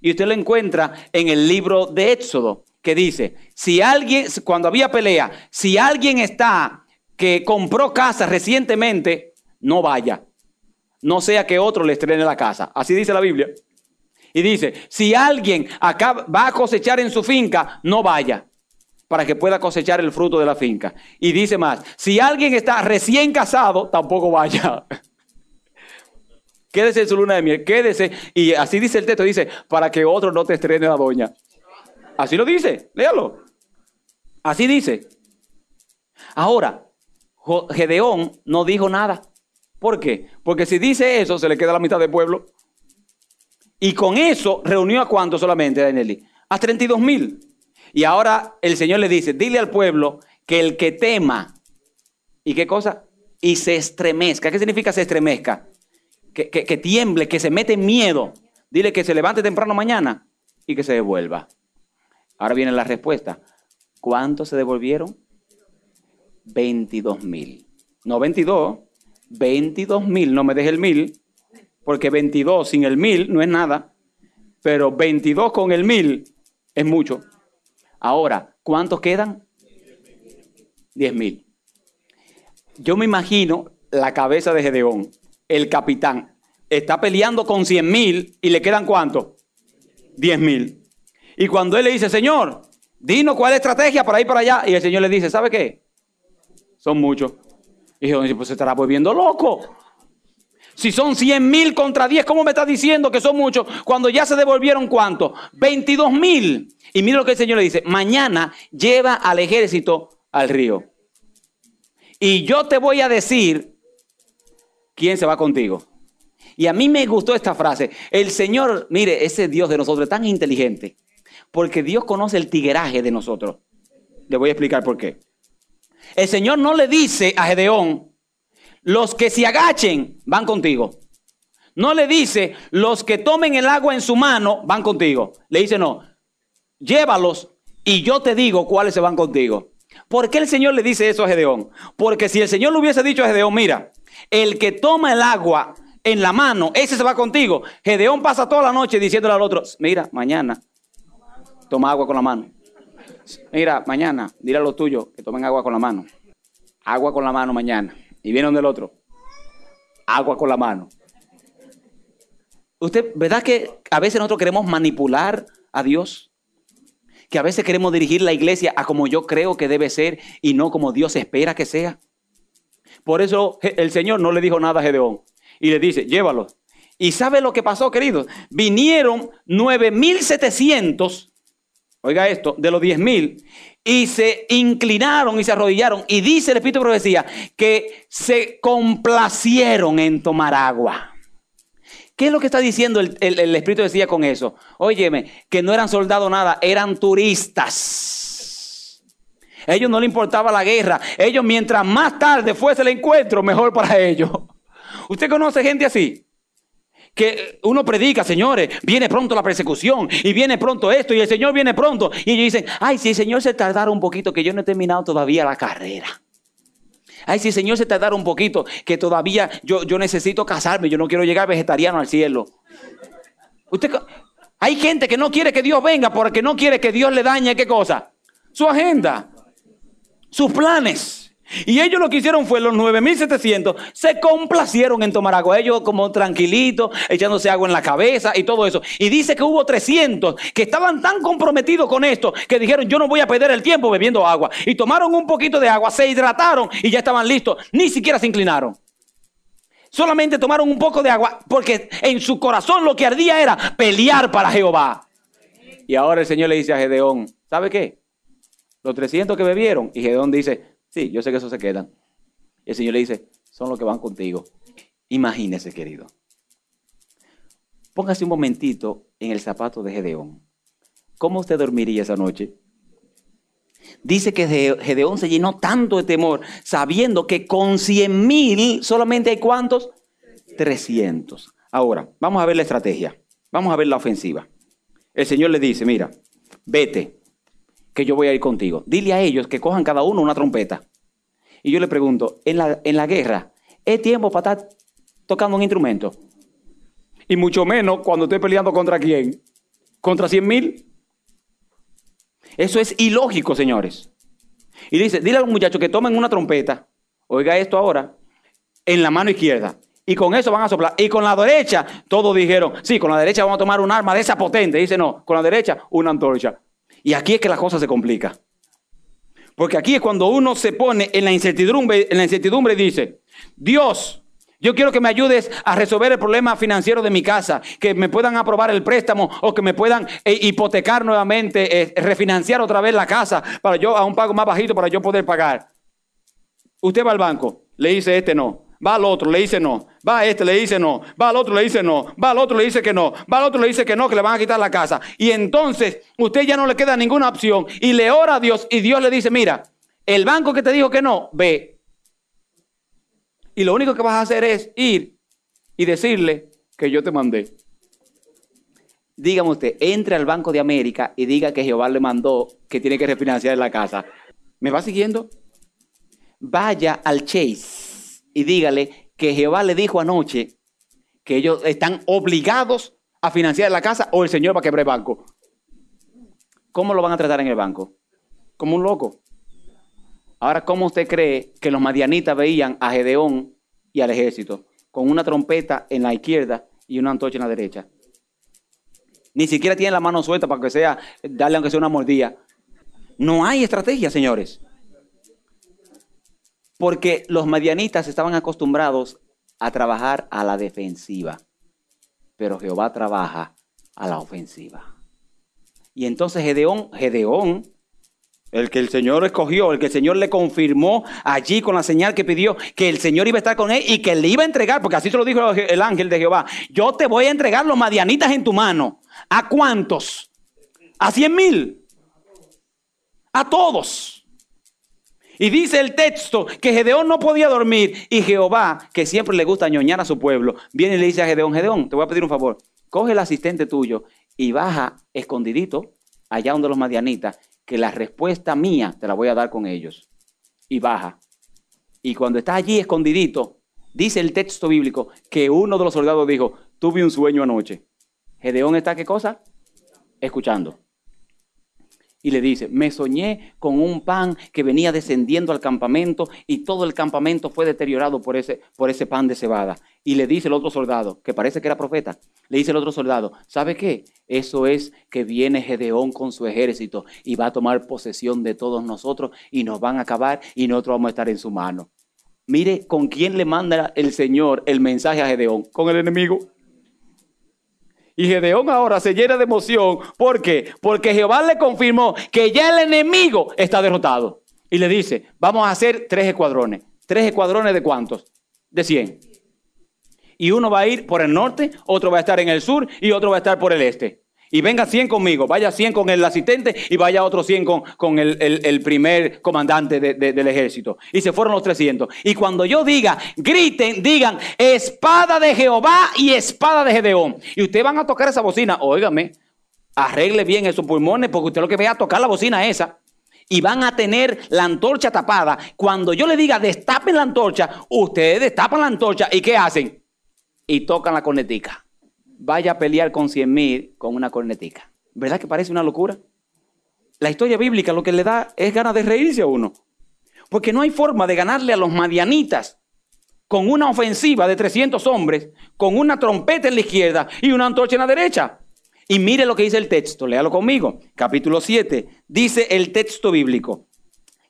[SPEAKER 1] Y usted lo encuentra en el libro de Éxodo, que dice, si alguien, cuando había pelea, si alguien está que compró casa recientemente, no vaya. No sea que otro le estrene la casa. Así dice la Biblia. Y dice, si alguien acá va a cosechar en su finca, no vaya para que pueda cosechar el fruto de la finca. Y dice más, si alguien está recién casado, tampoco vaya. quédese en su luna de miel, quédese. Y así dice el texto, dice, para que otro no te estrene la doña. Así lo dice, léalo. Así dice. Ahora, Gedeón no dijo nada. ¿Por qué? Porque si dice eso, se le queda la mitad del pueblo. Y con eso reunió a cuánto solamente, Danieli? A 32 mil. Y ahora el Señor le dice, dile al pueblo que el que tema, ¿y qué cosa? Y se estremezca. ¿Qué significa se estremezca? Que, que, tiemble, que se mete miedo. Dile que se levante temprano mañana y que se devuelva. Ahora viene la respuesta. ¿Cuántos se devolvieron? 22 mil. No 22, 22 mil. No me deje el mil, porque 22 sin el mil no es nada. Pero 22 con el mil es mucho. Ahora, ¿cuántos quedan? 10 mil. Yo me imagino la cabeza de Gedeón, el capitán, está peleando con 100 mil y le quedan cuántos? 10 mil. Y cuando él le dice, Señor, dinos cuál es la estrategia para ir para allá. Y el Señor le dice, ¿sabe qué? Son muchos. Y dice, pues se estará volviendo loco. Si son 100 mil contra 10, ¿cómo me está diciendo que son muchos? Cuando ya se devolvieron cuánto? 22 mil. Y mira lo que el Señor le dice, mañana lleva al ejército al río. Y yo te voy a decir quién se va contigo. Y a mí me gustó esta frase. El Señor, mire, ese Dios de nosotros es tan inteligente. Porque Dios conoce el tigueraje de nosotros. Le voy a explicar por qué. El Señor no le dice a Gedeón, los que se agachen van contigo. No le dice, los que tomen el agua en su mano van contigo. Le dice, no, llévalos y yo te digo cuáles se van contigo. ¿Por qué el Señor le dice eso a Gedeón? Porque si el Señor le hubiese dicho a Gedeón, mira, el que toma el agua en la mano, ese se va contigo. Gedeón pasa toda la noche diciéndole al otro, mira, mañana toma agua con la mano. Mira, mañana, dile a los tuyos que tomen agua con la mano. Agua con la mano mañana. Y viene donde el otro. Agua con la mano. Usted, ¿verdad que a veces nosotros queremos manipular a Dios? Que a veces queremos dirigir la iglesia a como yo creo que debe ser y no como Dios espera que sea. Por eso el Señor no le dijo nada a Gedeón. Y le dice, llévalo. ¿Y sabe lo que pasó, queridos? Vinieron 9.700, oiga esto, de los 10.000, y se inclinaron y se arrodillaron. Y dice el Espíritu de Profecía que se complacieron en tomar agua. ¿Qué es lo que está diciendo el, Espíritu decía con eso? Óyeme, que no eran soldados nada, eran turistas. Ellos no les importaba la guerra. Ellos, mientras más tarde fuese el encuentro, mejor para ellos. ¿Usted conoce gente así? que uno predica, señores, viene pronto la persecución y viene pronto esto y el Señor viene pronto. Y ellos dicen, ay, si el Señor se tardara un poquito, que yo no he terminado todavía la carrera. Ay, si el Señor se tardara un poquito, que todavía yo, yo necesito casarme, yo no quiero llegar vegetariano al cielo. Usted, hay gente que no quiere que Dios venga porque no quiere que Dios le dañe, ¿qué cosa? Su agenda, sus planes. Y ellos lo que hicieron fue, los 9.700, se complacieron en tomar agua. Ellos como tranquilitos, echándose agua en la cabeza y todo eso. Y dice que hubo 300 que estaban tan comprometidos con esto que dijeron, yo no voy a perder el tiempo bebiendo agua. Y tomaron un poquito de agua, se hidrataron y ya estaban listos. Ni siquiera se inclinaron. solamente tomaron un poco de agua porque en su corazón lo que ardía era pelear para Jehová. Y ahora el Señor le dice a Gedeón, ¿sabe qué? Los 300 que bebieron. Y Gedeón dice, sí, yo sé que eso se quedan. Y el Señor le dice, son los que van contigo. Imagínese, querido. Póngase un momentito en el zapato de Gedeón. ¿Cómo usted dormiría esa noche? Dice que Gedeón se llenó tanto de temor, sabiendo que con 100 mil solamente hay cuántos? 300. Ahora, vamos a ver la estrategia. Vamos a ver la ofensiva. El Señor le dice, mira, vete, que yo voy a ir contigo. Dile a ellos que cojan cada uno una trompeta. Y yo le pregunto, en la, en la guerra, ¿es tiempo para estar tocando un instrumento? Y mucho menos cuando estoy peleando contra quién. ¿Contra 100 mil? Eso es ilógico, señores. Y dice, dile a los muchachos que tomen una trompeta, oiga esto ahora, en la mano izquierda. Y con eso van a soplar. Y con la derecha, todos dijeron, sí, con la derecha vamos a tomar un arma de esa potente. Dice, no, con la derecha, una antorcha. Y aquí es que la cosa se complica. Porque aquí es cuando uno se pone en la incertidumbre, en la incertidumbre y dice, Dios, yo quiero que me ayudes a resolver el problema financiero de mi casa, que me puedan aprobar el préstamo o que me puedan eh, hipotecar nuevamente, eh, refinanciar otra vez la casa para yo a un pago más bajito para yo poder pagar. Usted va al banco, le dice este no, va al otro, le dice no, va a este, le dice no, va al otro, le dice no, va al otro, le dice que no, va al otro, le dice que no, que le van a quitar la casa. Y entonces usted ya no le queda ninguna opción y le ora a Dios y Dios le dice, mira, el banco que te dijo que no, ve, y lo único que vas a hacer es ir y decirle que yo te mandé. Dígame usted, entre al Banco de América y diga que Jehová le mandó que tiene que refinanciar la casa. ¿Me va siguiendo? Vaya al Chase y dígale que Jehová le dijo anoche que ellos están obligados a financiar la casa o el Señor va a quebrar el banco. ¿Cómo lo van a tratar en el banco? Como un loco. Ahora, ¿cómo usted cree que los madianitas veían a Gedeón y al ejército con una trompeta en la izquierda y una antorcha en la derecha? Ni siquiera tienen la mano suelta para que sea, darle aunque sea una mordida. No hay estrategia, señores. Porque los madianitas estaban acostumbrados a trabajar a la defensiva. Pero Jehová trabaja a la ofensiva. Y entonces Gedeón, Gedeón el que el Señor escogió, el que el Señor le confirmó allí con la señal que pidió, que el Señor iba a estar con él y que le iba a entregar, porque así se lo dijo el ángel de Jehová. Yo te voy a entregar los madianitas en tu mano. ¿A cuántos? A cien mil. A todos. Y dice el texto que Gedeón no podía dormir y Jehová, que siempre le gusta ñoñar a su pueblo, viene y le dice a Gedeón, Gedeón, te voy a pedir un favor, coge el asistente tuyo y baja escondidito allá donde los madianitas que la respuesta mía te la voy a dar con ellos. Y baja. Y cuando está allí escondidito, dice el texto bíblico que uno de los soldados dijo, tuve un sueño anoche. Gedeón está qué cosa? Escuchando y le dice, me soñé con un pan que venía descendiendo al campamento y todo el campamento fue deteriorado por ese, por ese pan de cebada. Y le dice el otro soldado, que parece que era profeta, le dice el otro soldado, ¿sabe qué? Eso es que viene Gedeón con su ejército y va a tomar posesión de todos nosotros y nos van a acabar y nosotros vamos a estar en su mano. Mire con quién le manda el Señor el mensaje a Gedeón, con el enemigo. Y Gedeón ahora se llena de emoción. ¿Por qué? Porque Jehová le confirmó que ya el enemigo está derrotado. Y le dice, vamos a hacer tres escuadrones. ¿Tres escuadrones de cuántos? De 100. Y uno va a ir por el norte, otro va a estar en el sur y otro va a estar por el este. Y venga 100 conmigo, vaya 100 con el asistente y vaya otro 100 con, con el, primer comandante del ejército. Y se fueron los 300. Y cuando yo diga, griten, digan, espada de Jehová y espada de Gedeón. Y ustedes van a tocar esa bocina, óigame, arregle bien esos pulmones porque usted lo que ve a tocar la bocina esa. Y van a tener la antorcha tapada. Cuando yo le diga, destapen la antorcha, ustedes destapan la antorcha y ¿qué hacen? Y tocan la cornetica vaya a pelear con cien mil con una cornetica. ¿Verdad que parece una locura? La historia bíblica lo que le da es ganas de reírse a uno. Porque no hay forma de ganarle a los madianitas con una ofensiva de 300 hombres, con una trompeta en la izquierda y una antorcha en la derecha. Y mire lo que dice el texto, léalo conmigo. Capítulo 7, dice el texto bíblico,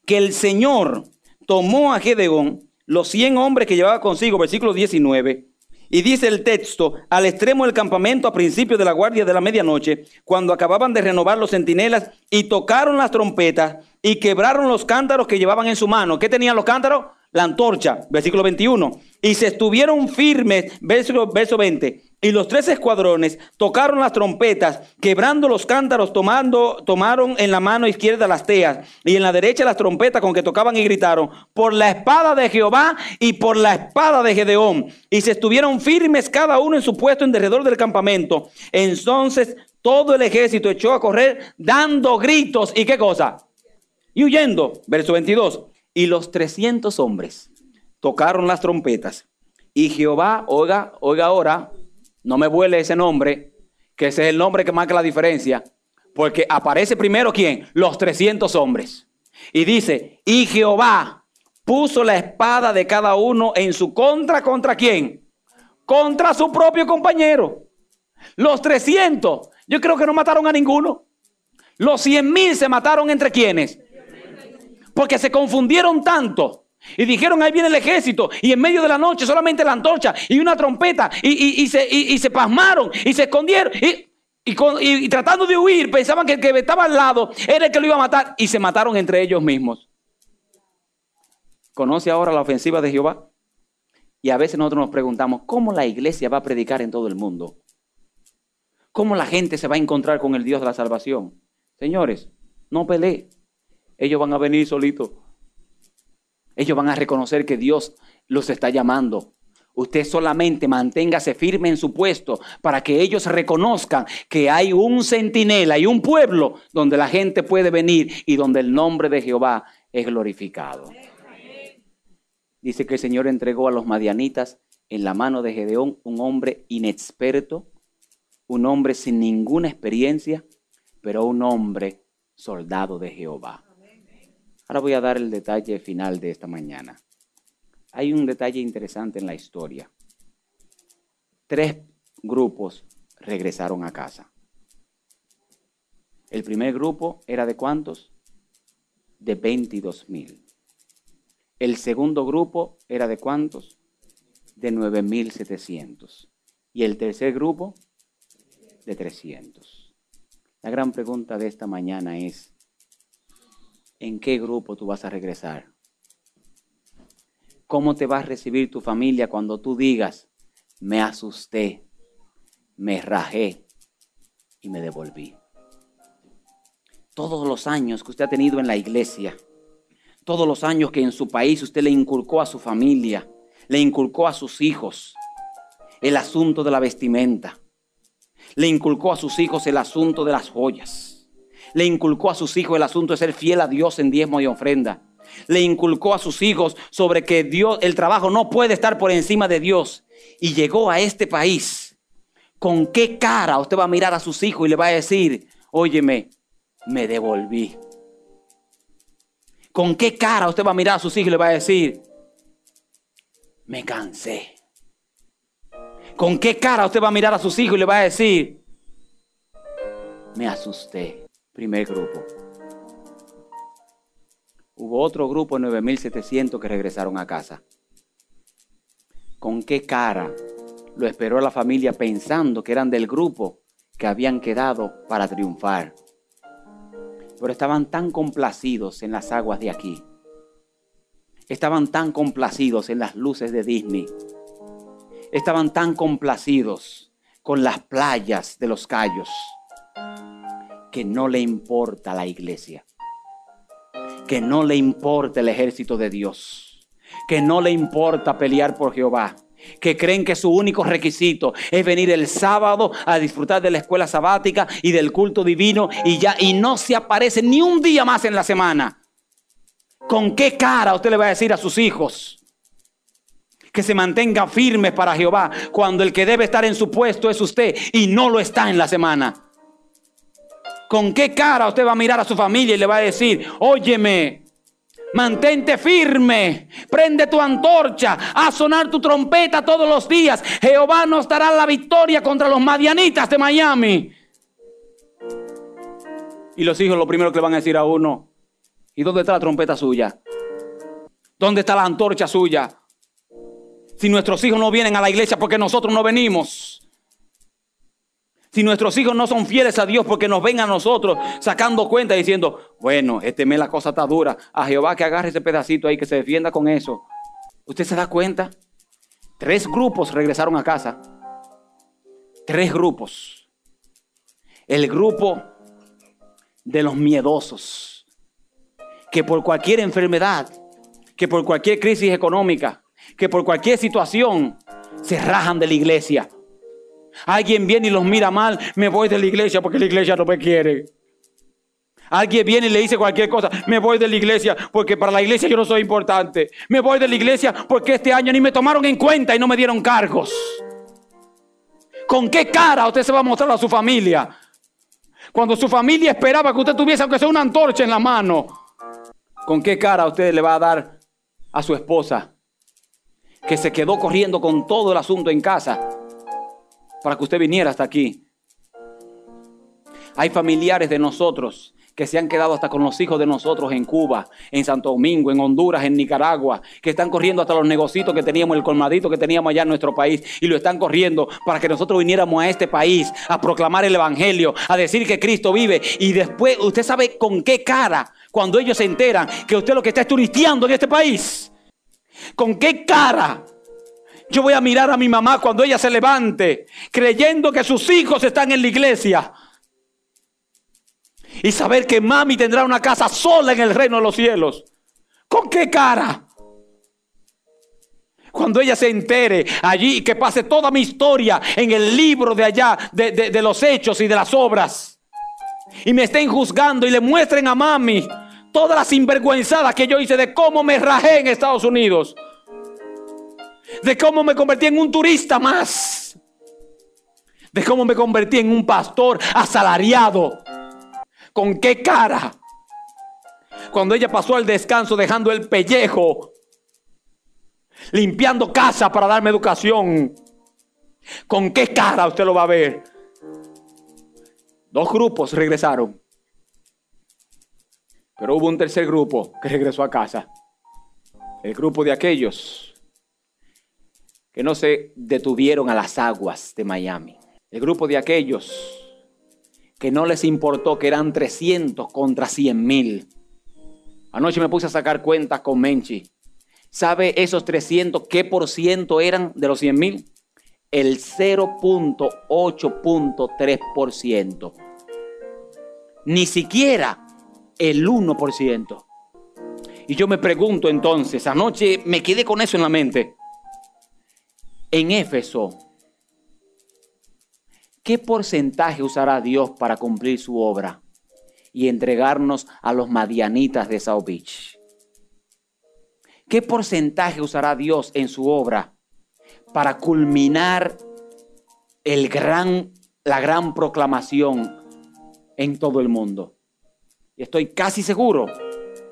[SPEAKER 1] que el Señor tomó a Gedeón los 100 hombres que llevaba consigo, versículo 19. Y dice el texto, al extremo del campamento a principios de la guardia de la medianoche, cuando acababan de renovar los centinelas y tocaron las trompetas y quebraron los cántaros que llevaban en su mano. ¿Qué tenían los cántaros? La antorcha, versículo 21. Y se estuvieron firmes, verso, verso 20 y los tres escuadrones tocaron las trompetas, quebrando los cántaros, tomando, tomaron en la mano izquierda las teas y en la derecha las trompetas con que tocaban y gritaron, por la espada de Jehová y por la espada de Gedeón. Y se estuvieron firmes cada uno en su puesto en derredor del campamento. Entonces todo el ejército echó a correr dando gritos y qué cosa. Y huyendo, verso 22. Y los 300 hombres tocaron las trompetas. Y Jehová, oiga, oiga ahora, no me vuele ese nombre, que ese es el nombre que marca la diferencia, porque aparece primero quién? Los 300 hombres. Y dice, y Jehová puso la espada de cada uno en su contra, ¿contra quién? Contra su propio compañero. Los 300, yo creo que no mataron a ninguno. Los 100 mil se mataron entre quienes. Porque se confundieron tanto y dijeron, ahí viene el ejército. Y en medio de la noche solamente la antorcha y una trompeta. Y, se, pasmaron y se escondieron. Y, tratando de huir, pensaban que el que estaba al lado era el que lo iba a matar. Y se mataron entre ellos mismos. ¿Conoce ahora la ofensiva de Jehová? Y a veces nosotros nos preguntamos, ¿cómo la iglesia va a predicar en todo el mundo? ¿Cómo la gente se va a encontrar con el Dios de la salvación? Señores, no pelee. Ellos van a venir solitos. Ellos van a reconocer que Dios los está llamando. Usted solamente manténgase firme en su puesto para que ellos reconozcan que hay un centinela y un pueblo donde la gente puede venir y donde el nombre de Jehová es glorificado. Dice que el Señor entregó a los madianitas en la mano de Gedeón un hombre inexperto, un hombre sin ninguna experiencia, pero un hombre soldado de Jehová. Ahora voy a dar el detalle final de esta mañana. Hay un detalle interesante en la historia. Tres grupos regresaron a casa. El primer grupo era de cuántos? De 22 mil. El segundo grupo era de cuántos? De 9.700. Y el tercer grupo de 300. La gran pregunta de esta mañana es, en qué grupo tú vas a regresar. ¿Cómo te va a recibir tu familia cuando tú digas, me asusté, me rajé y me devolví? Todos los años que usted ha tenido en la iglesia, todos los años que en su país usted le inculcó a su familia, le inculcó a sus hijos el asunto de la vestimenta, le inculcó a sus hijos el asunto de las joyas le inculcó a sus hijos el asunto de ser fiel a Dios en diezmo y ofrenda. Le inculcó a sus hijos sobre que Dios, el trabajo no puede estar por encima de Dios. Y llegó a este país. ¿Con qué cara usted va a mirar a sus hijos y le va a decir, óyeme, me devolví? ¿Con qué cara usted va a mirar a sus hijos y le va a decir, me cansé? ¿Con qué cara usted va a mirar a sus hijos y le va a decir, me asusté? Primer grupo. Hubo otro grupo de 9.700 que regresaron a casa. ¿Con qué cara lo esperó la familia pensando que eran del grupo que habían quedado para triunfar? Pero estaban tan complacidos en las aguas de aquí. Estaban tan complacidos en las luces de Disney. Estaban tan complacidos con las playas de los Cayos que no le importa la iglesia, que no le importa el ejército de Dios, que no le importa pelear por Jehová, que creen que su único requisito es venir el sábado a disfrutar de la escuela sabática y del culto divino y ya y no se aparece ni un día más en la semana. ¿Con qué cara usted le va a decir a sus hijos? que se mantenga firmes para Jehová cuando el que debe estar en su puesto es usted y no lo está en la semana. ¿Con qué cara usted va a mirar a su familia y le va a decir, óyeme, Mantente firme, prende tu antorcha, a sonar tu trompeta todos los días. Jehová nos dará la victoria contra los madianitas de Miami. Y los hijos lo primero que le van a decir a uno, ¿y dónde está la trompeta suya? ¿Dónde está la antorcha suya? Si nuestros hijos no vienen a la iglesia porque nosotros no venimos. Si nuestros hijos no son fieles a Dios porque nos ven a nosotros sacando cuenta diciendo, bueno, este mes la cosa está dura. A Jehová que agarre ese pedacito ahí, que se defienda con eso. ¿Usted se da cuenta? Tres grupos regresaron a casa. Tres grupos. El grupo de los miedosos, que por cualquier enfermedad, que por cualquier crisis económica, que por cualquier situación se rajan de la iglesia. Alguien viene y los mira mal, me voy de la iglesia porque la iglesia no me quiere. Alguien viene y le dice cualquier cosa, me voy de la iglesia porque para la iglesia yo no soy importante. Me voy de la iglesia porque este año ni me tomaron en cuenta y no me dieron cargos. ¿Con qué cara usted se va a mostrar a su familia? Cuando su familia esperaba que usted tuviese aunque sea una antorcha en la mano. ¿Con qué cara usted le va a dar a su esposa que se quedó corriendo con todo el asunto en casa para que usted viniera hasta aquí? Hay familiares de nosotros que se han quedado hasta con los hijos de nosotros en Cuba, en Santo Domingo, en Honduras, en Nicaragua, que están corriendo hasta los negocios que teníamos, el colmadito que teníamos allá en nuestro país, y lo están corriendo para que nosotros viniéramos a este país a proclamar el Evangelio, a decir que Cristo vive, y después, usted sabe con qué cara, cuando ellos se enteran que usted lo que está es turisteando en este país, con qué cara yo voy a mirar a mi mamá cuando ella se levante, creyendo que sus hijos están en la iglesia y saber que mami tendrá una casa sola en el reino de los cielos. ¿Con qué cara? Cuando ella se entere allí que pase toda mi historia en el libro de allá, de, de los hechos y de las obras. Y me estén juzgando y le muestren a mami todas las sinvergüenzadas que yo hice de cómo me rajé en Estados Unidos. De cómo me convertí en un turista más. De cómo me convertí en un pastor asalariado ¿Con qué cara? Cuando ella pasó al descanso dejando el pellejo, limpiando casa para darme educación. ¿Con qué cara usted lo va a ver? Dos grupos regresaron. Pero hubo un tercer grupo que regresó a casa. El grupo de aquellos que no se detuvieron a las aguas de Miami. El grupo de aquellos que no les importó que eran 300 contra 100 mil. Anoche me puse a sacar cuentas con Menchi. ¿Sabe esos 300 qué por ciento eran de los 100 mil? El 0.8.3%. Ni siquiera el 1%. Y yo me pregunto entonces, anoche me quedé con eso en la mente. En Éfeso, ¿Qué porcentaje usará Dios para cumplir su obra y entregarnos a los madianitas de South Beach? ¿Qué porcentaje usará Dios en su obra para culminar la gran proclamación en todo el mundo? Estoy casi seguro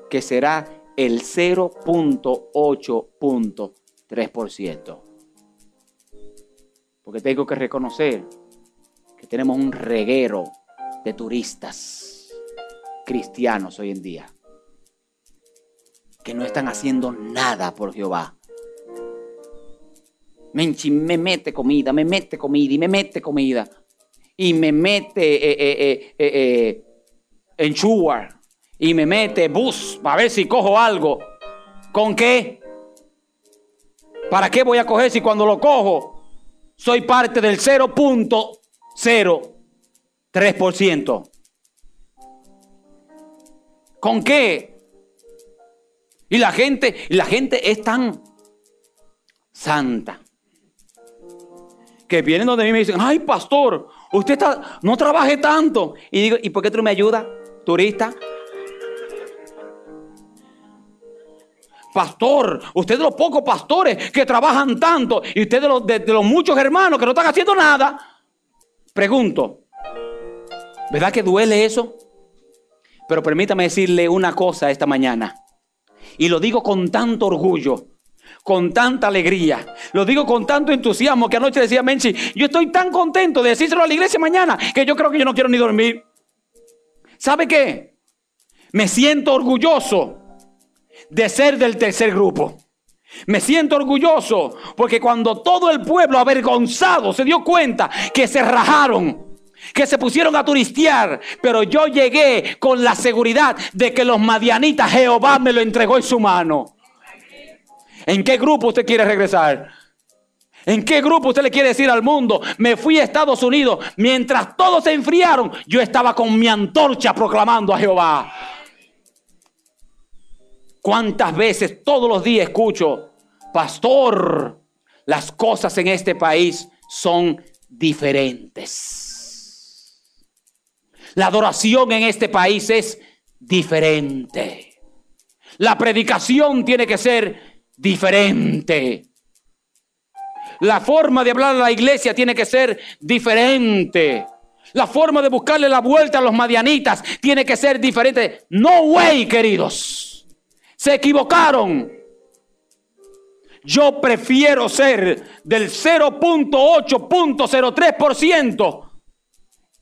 [SPEAKER 1] que será el 0.8.3%. Porque tengo que reconocer que tenemos un reguero de turistas cristianos hoy en día que no están haciendo nada por Jehová. Me mete comida, me mete comida y me mete comida. Y me mete eh, eh, eh, Chuar. Y me mete bus para ver si cojo algo. ¿Con qué? ¿Para qué voy a coger si cuando lo cojo soy parte del 0.03%. ¿Con qué? Y la gente, y la gente es tan santa que vienen donde mí me dicen, ay pastor, usted está, no trabaje tanto. Y digo, ¿y por qué tú me ayudas, turista? Pastor, usted de los pocos pastores que trabajan tanto y usted de los, de muchos hermanos que no están haciendo nada. Pregunto, ¿verdad que duele eso? Pero permítame decirle una cosa esta mañana. Y lo digo con tanto orgullo, con tanta alegría. Lo digo con tanto entusiasmo que anoche decía Menchi, yo estoy tan contento de decírselo a la iglesia mañana que yo creo que yo no quiero ni dormir. ¿Sabe qué? Me siento orgulloso de ser del tercer grupo. Me siento orgulloso porque cuando todo el pueblo avergonzado se dio cuenta que se rajaron, que se pusieron a turistear, pero yo llegué con la seguridad de que los madianitas Jehová me lo entregó en su mano. ¿En qué grupo usted quiere regresar? ¿En qué grupo usted le quiere decir al mundo? Me fui a Estados Unidos. Mientras todos se enfriaron, yo estaba con mi antorcha proclamando a Jehová. ¿Cuántas veces todos los días escucho, pastor, las cosas en este país son diferentes? La adoración en este país es diferente. La predicación tiene que ser diferente. La forma de hablar a la iglesia tiene que ser diferente. La forma de buscarle la vuelta a los madianitas tiene que ser diferente. No way, queridos. Se equivocaron. Yo prefiero ser del 0.8.03%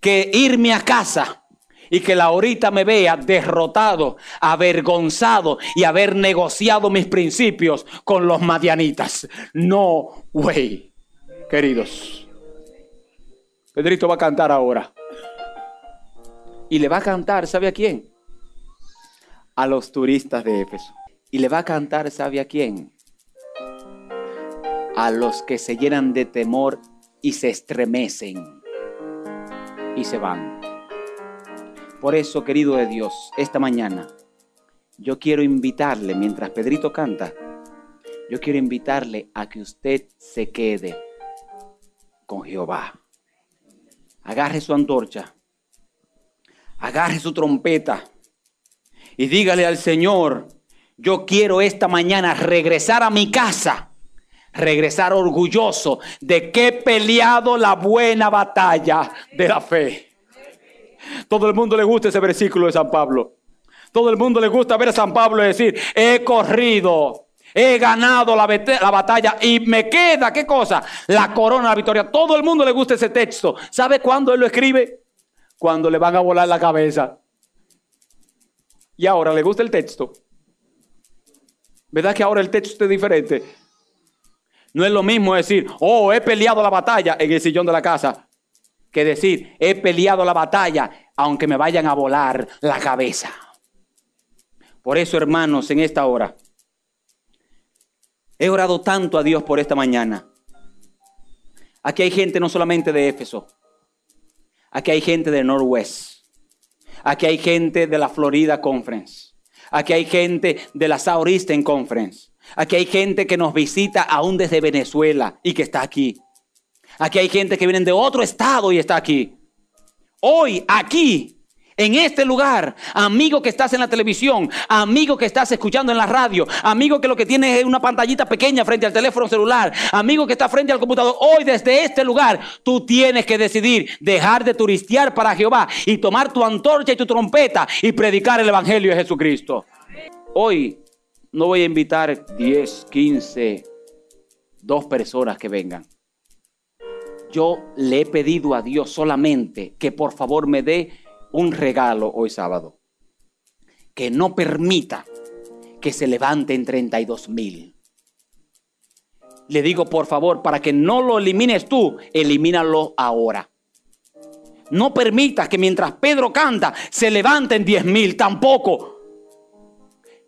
[SPEAKER 1] que irme a casa y que la ahorita me vea derrotado, avergonzado y haber negociado mis principios con los madianitas. No way, queridos. Pedrito va a cantar ahora. Y le va a cantar, ¿sabe a quién? A los turistas de Éfeso. Y le va a cantar, ¿sabe a quién? A los que se llenan de temor y se estremecen y se van. Por eso, querido de Dios, esta mañana yo quiero invitarle, mientras Pedrito canta, yo quiero invitarle a que usted se quede con Jehová. Agarre su antorcha, agarre su trompeta y dígale al Señor, yo quiero esta mañana regresar a mi casa regresar orgulloso de que he peleado la buena batalla de la fe. Todo el mundo le gusta ese versículo de San Pablo. Todo el mundo le gusta ver a San Pablo y decir, he corrido, he ganado la, la, batalla y me queda, ¿qué cosa? La corona, la victoria. Todo el mundo le gusta ese texto. ¿Sabe cuándo él lo escribe? Cuando le van a volar la cabeza. Y ahora le gusta el texto. ¿Verdad que ahora el texto es diferente? No es lo mismo decir, oh, he peleado la batalla en el sillón de la casa, que decir, he peleado la batalla aunque me vayan a volar la cabeza. Por eso, hermanos, en esta hora, he orado tanto a Dios por esta mañana. Aquí hay gente no solamente de Éfeso, aquí hay gente de Northwest, aquí hay gente de la Florida Conference, aquí hay gente de la Southeastern Conference. Aquí hay gente que nos visita aún desde Venezuela y que está aquí. Aquí hay gente que viene de otro estado y está aquí. Hoy, aquí, en este lugar, amigo que estás en la televisión, amigo que estás escuchando en la radio, amigo que lo que tienes es una pantallita pequeña frente al teléfono celular, amigo que está frente al computador, hoy desde este lugar tú tienes que decidir dejar de turistear para Jehová y tomar tu antorcha y tu trompeta y predicar el Evangelio de Jesucristo. Hoy no voy a invitar 10, 15, dos personas que vengan. Yo le he pedido a Dios solamente que por favor me dé un regalo hoy sábado. Que no permita que se levanten 32 mil. Le digo por favor, para que no lo elimines tú, elimínalo ahora. No permita que mientras Pedro canta se levanten 10 mil, tampoco.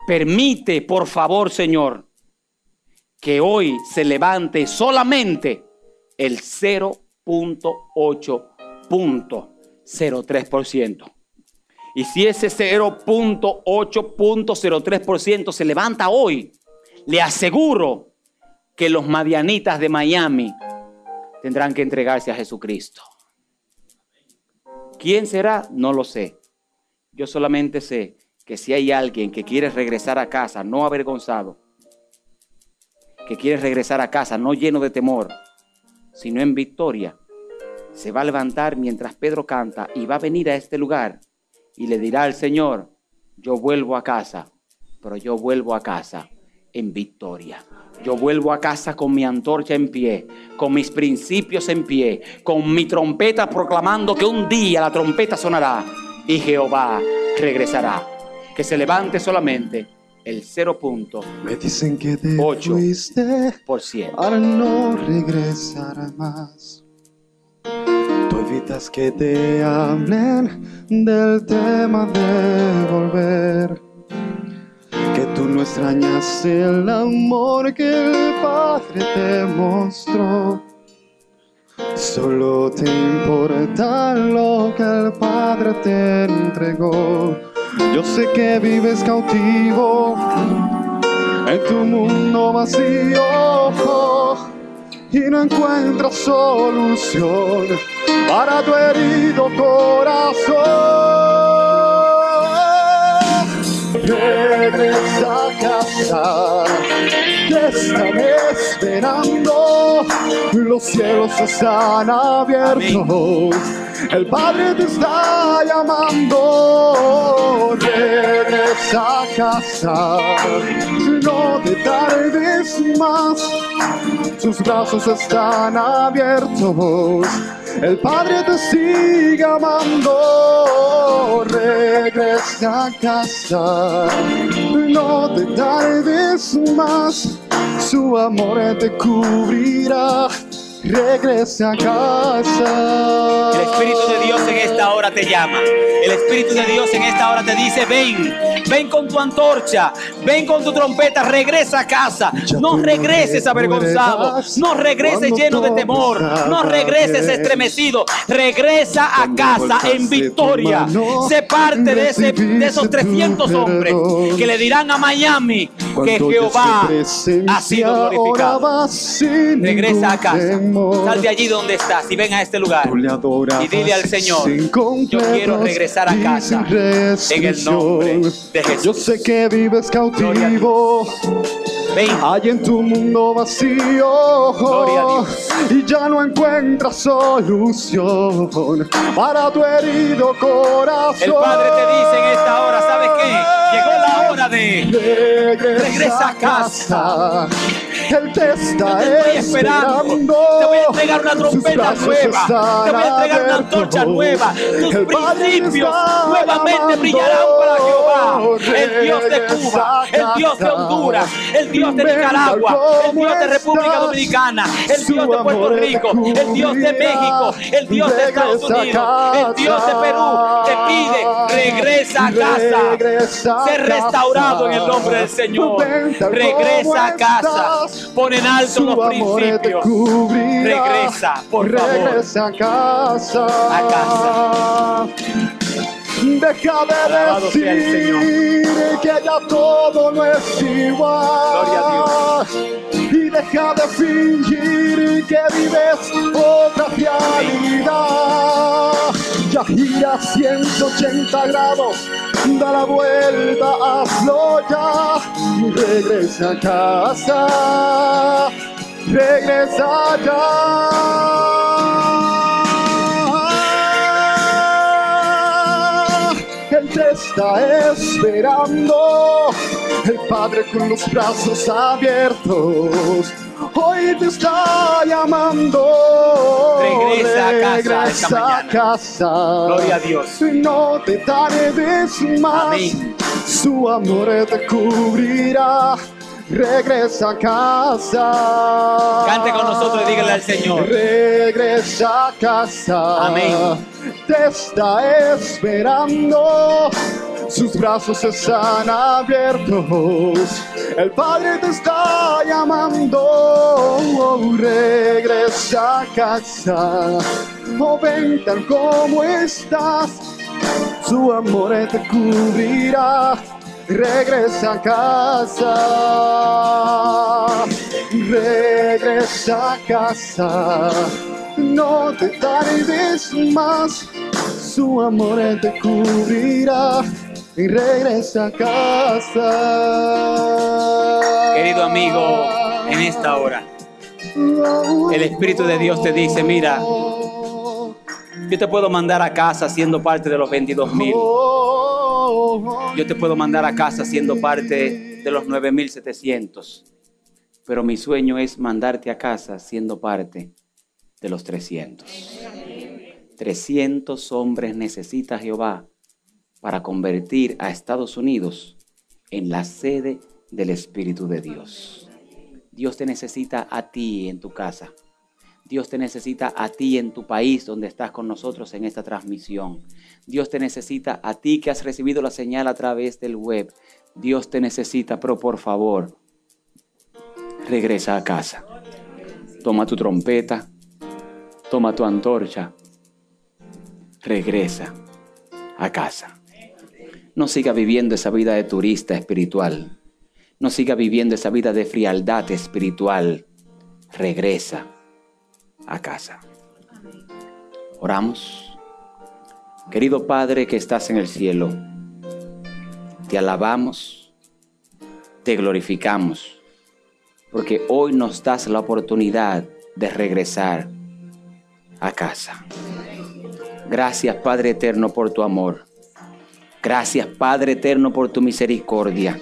[SPEAKER 1] Permite, por favor, Señor, que hoy se levante solamente el 0.8.03%. Y si ese 0.8.03% se levanta hoy, le aseguro que los madianitas de Miami tendrán que entregarse a Jesucristo. ¿Quién será? No lo sé. Yo solamente sé que si hay alguien que quiere regresar a casa no avergonzado, que quiere regresar a casa no lleno de temor, sino en victoria, se va a levantar mientras Pedro canta y va a venir a este lugar y le dirá al Señor, yo vuelvo a casa, pero yo vuelvo a casa en victoria. Yo vuelvo a casa con mi antorcha en pie, con mis principios en pie, con mi trompeta proclamando que un día la trompeta sonará y Jehová regresará que se levante solamente el 0.8%.
[SPEAKER 2] Me dicen que te fuiste para no regresar más. Que te hablen del tema de volver. Que tú no extrañas el amor que el Padre te mostró. Solo te importa lo que el Padre te entregó. Yo sé que vives cautivo en tu mundo vacío y no encuentras solución para tu herido corazón. Regresa a casa, te están esperando, los cielos están abiertos. El Padre te está llamando, regresa a casa, no te tardes más, sus brazos están abiertos. El Padre te sigue amando, regresa a casa, no te tardes más, su amor te cubrirá regrese a casa.
[SPEAKER 1] El Espíritu de Dios en esta hora te llama. El Espíritu de Dios en esta hora te dice, ven, ven con tu antorcha, ven con tu trompeta, regresa a casa. No regreses avergonzado, no regreses lleno de temor, no regreses estremecido, regresa a casa en victoria. Sé parte de, ese, de esos 300 hombres que le dirán a Miami que Jehová ha sido glorificado. Regresa a casa. Sal de allí donde estás y ven a este lugar. Y dile al Señor, yo quiero regresar a casa en el nombre de Jesús.
[SPEAKER 2] Yo sé que vives cautivo.
[SPEAKER 1] Ven.
[SPEAKER 2] Hay en tu mundo vacío
[SPEAKER 1] Gloria a Dios.
[SPEAKER 2] y ya no encuentras solución para tu herido corazón.
[SPEAKER 1] El Padre te dice en esta hora, ¿sabes qué? Llegó la hora de regresa a casa.
[SPEAKER 2] Él te está
[SPEAKER 1] Yo te estoy esperando. Te voy a entregar una trompeta nueva. Te voy a entregar una antorcha nueva. Tus principios nuevamente brillarán para Jehová. El Dios de Cuba, el Dios de Honduras, el Dios de Nicaragua, el Dios de República Dominicana, el Dios de Puerto Rico, el Dios de México, el Dios de Estados Unidos, el Dios de Perú. Te pide, regresa a casa. Ser restaurado en el nombre del Señor. Regresa a casa. Pon en alto los principios. Regresa, por favor.
[SPEAKER 2] Regresa a casa.
[SPEAKER 1] A casa.
[SPEAKER 2] Deja de decir que ya todo no es igual.
[SPEAKER 1] Gloria a
[SPEAKER 2] Y deja de fingir que vives otra realidad. Ya gira 180 grados, da la vuelta, hazlo ya. Y regresa a casa. Regresa ya. Te está esperando, el Padre con los brazos abiertos. Te está llamando.
[SPEAKER 1] Regresa a casa esta
[SPEAKER 2] Regresa a
[SPEAKER 1] mañana.
[SPEAKER 2] casa.
[SPEAKER 1] Gloria a Dios.
[SPEAKER 2] No te tardes más.
[SPEAKER 1] Amén.
[SPEAKER 2] Su amor te cubrirá. Regresa a casa.
[SPEAKER 1] Cante con nosotros y dígale al Señor.
[SPEAKER 2] Regresa a casa.
[SPEAKER 1] Amén.
[SPEAKER 2] Te está esperando. Sus brazos están abiertos. El Padre te está llamando. Oh, regresa a casa. Oh, ven tal como estás. Su amor te cubrirá. Regresa a casa. Regresa a casa. No te tardes más. Su amor te cubrirá. Y regresa a casa.
[SPEAKER 1] Querido amigo, en esta hora, el Espíritu de Dios te dice, mira, yo te puedo mandar a casa siendo parte de los 22 mil. Yo te puedo mandar a casa siendo parte de los 9700. Pero mi sueño es mandarte a casa siendo parte de los 300. 300 hombres necesita Jehová para convertir a Estados Unidos en la sede del Espíritu de Dios. Dios te necesita a ti en tu casa. Dios te necesita a ti en tu país donde estás con nosotros en esta transmisión. Dios te necesita a ti que has recibido la señal a través del web. Dios te necesita, pero por favor, regresa a casa. Toma tu trompeta, toma tu antorcha, regresa a casa. No siga viviendo esa vida de turista espiritual. No siga viviendo esa vida de frialdad espiritual. Regresa a casa. Oramos. Querido Padre que estás en el cielo, te alabamos, te glorificamos, porque hoy nos das la oportunidad de regresar a casa. Gracias Padre Eterno por tu amor. Gracias Padre Eterno por tu misericordia.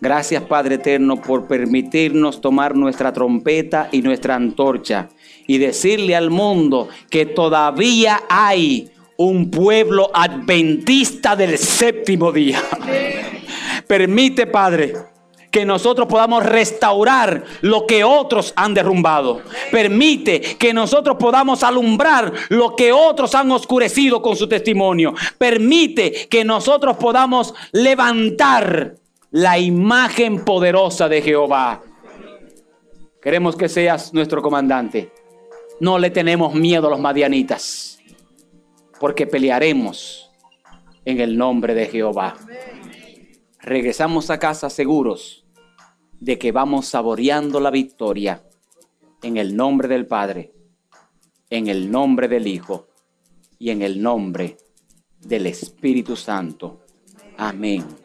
[SPEAKER 1] Gracias Padre Eterno por permitirnos tomar nuestra trompeta y nuestra antorcha y decirle al mundo que todavía hay un pueblo adventista del séptimo día. Permite Padre que nosotros podamos restaurar lo que otros han derrumbado. Permite que nosotros podamos alumbrar lo que otros han oscurecido con su testimonio. Permite que nosotros podamos levantar la imagen poderosa de Jehová. Queremos que seas nuestro comandante. No le tenemos miedo a los madianitas, porque pelearemos en el nombre de Jehová. Regresamos a casa seguros de que vamos saboreando la victoria en el nombre del Padre, en el nombre del Hijo y en el nombre del Espíritu Santo. Amén.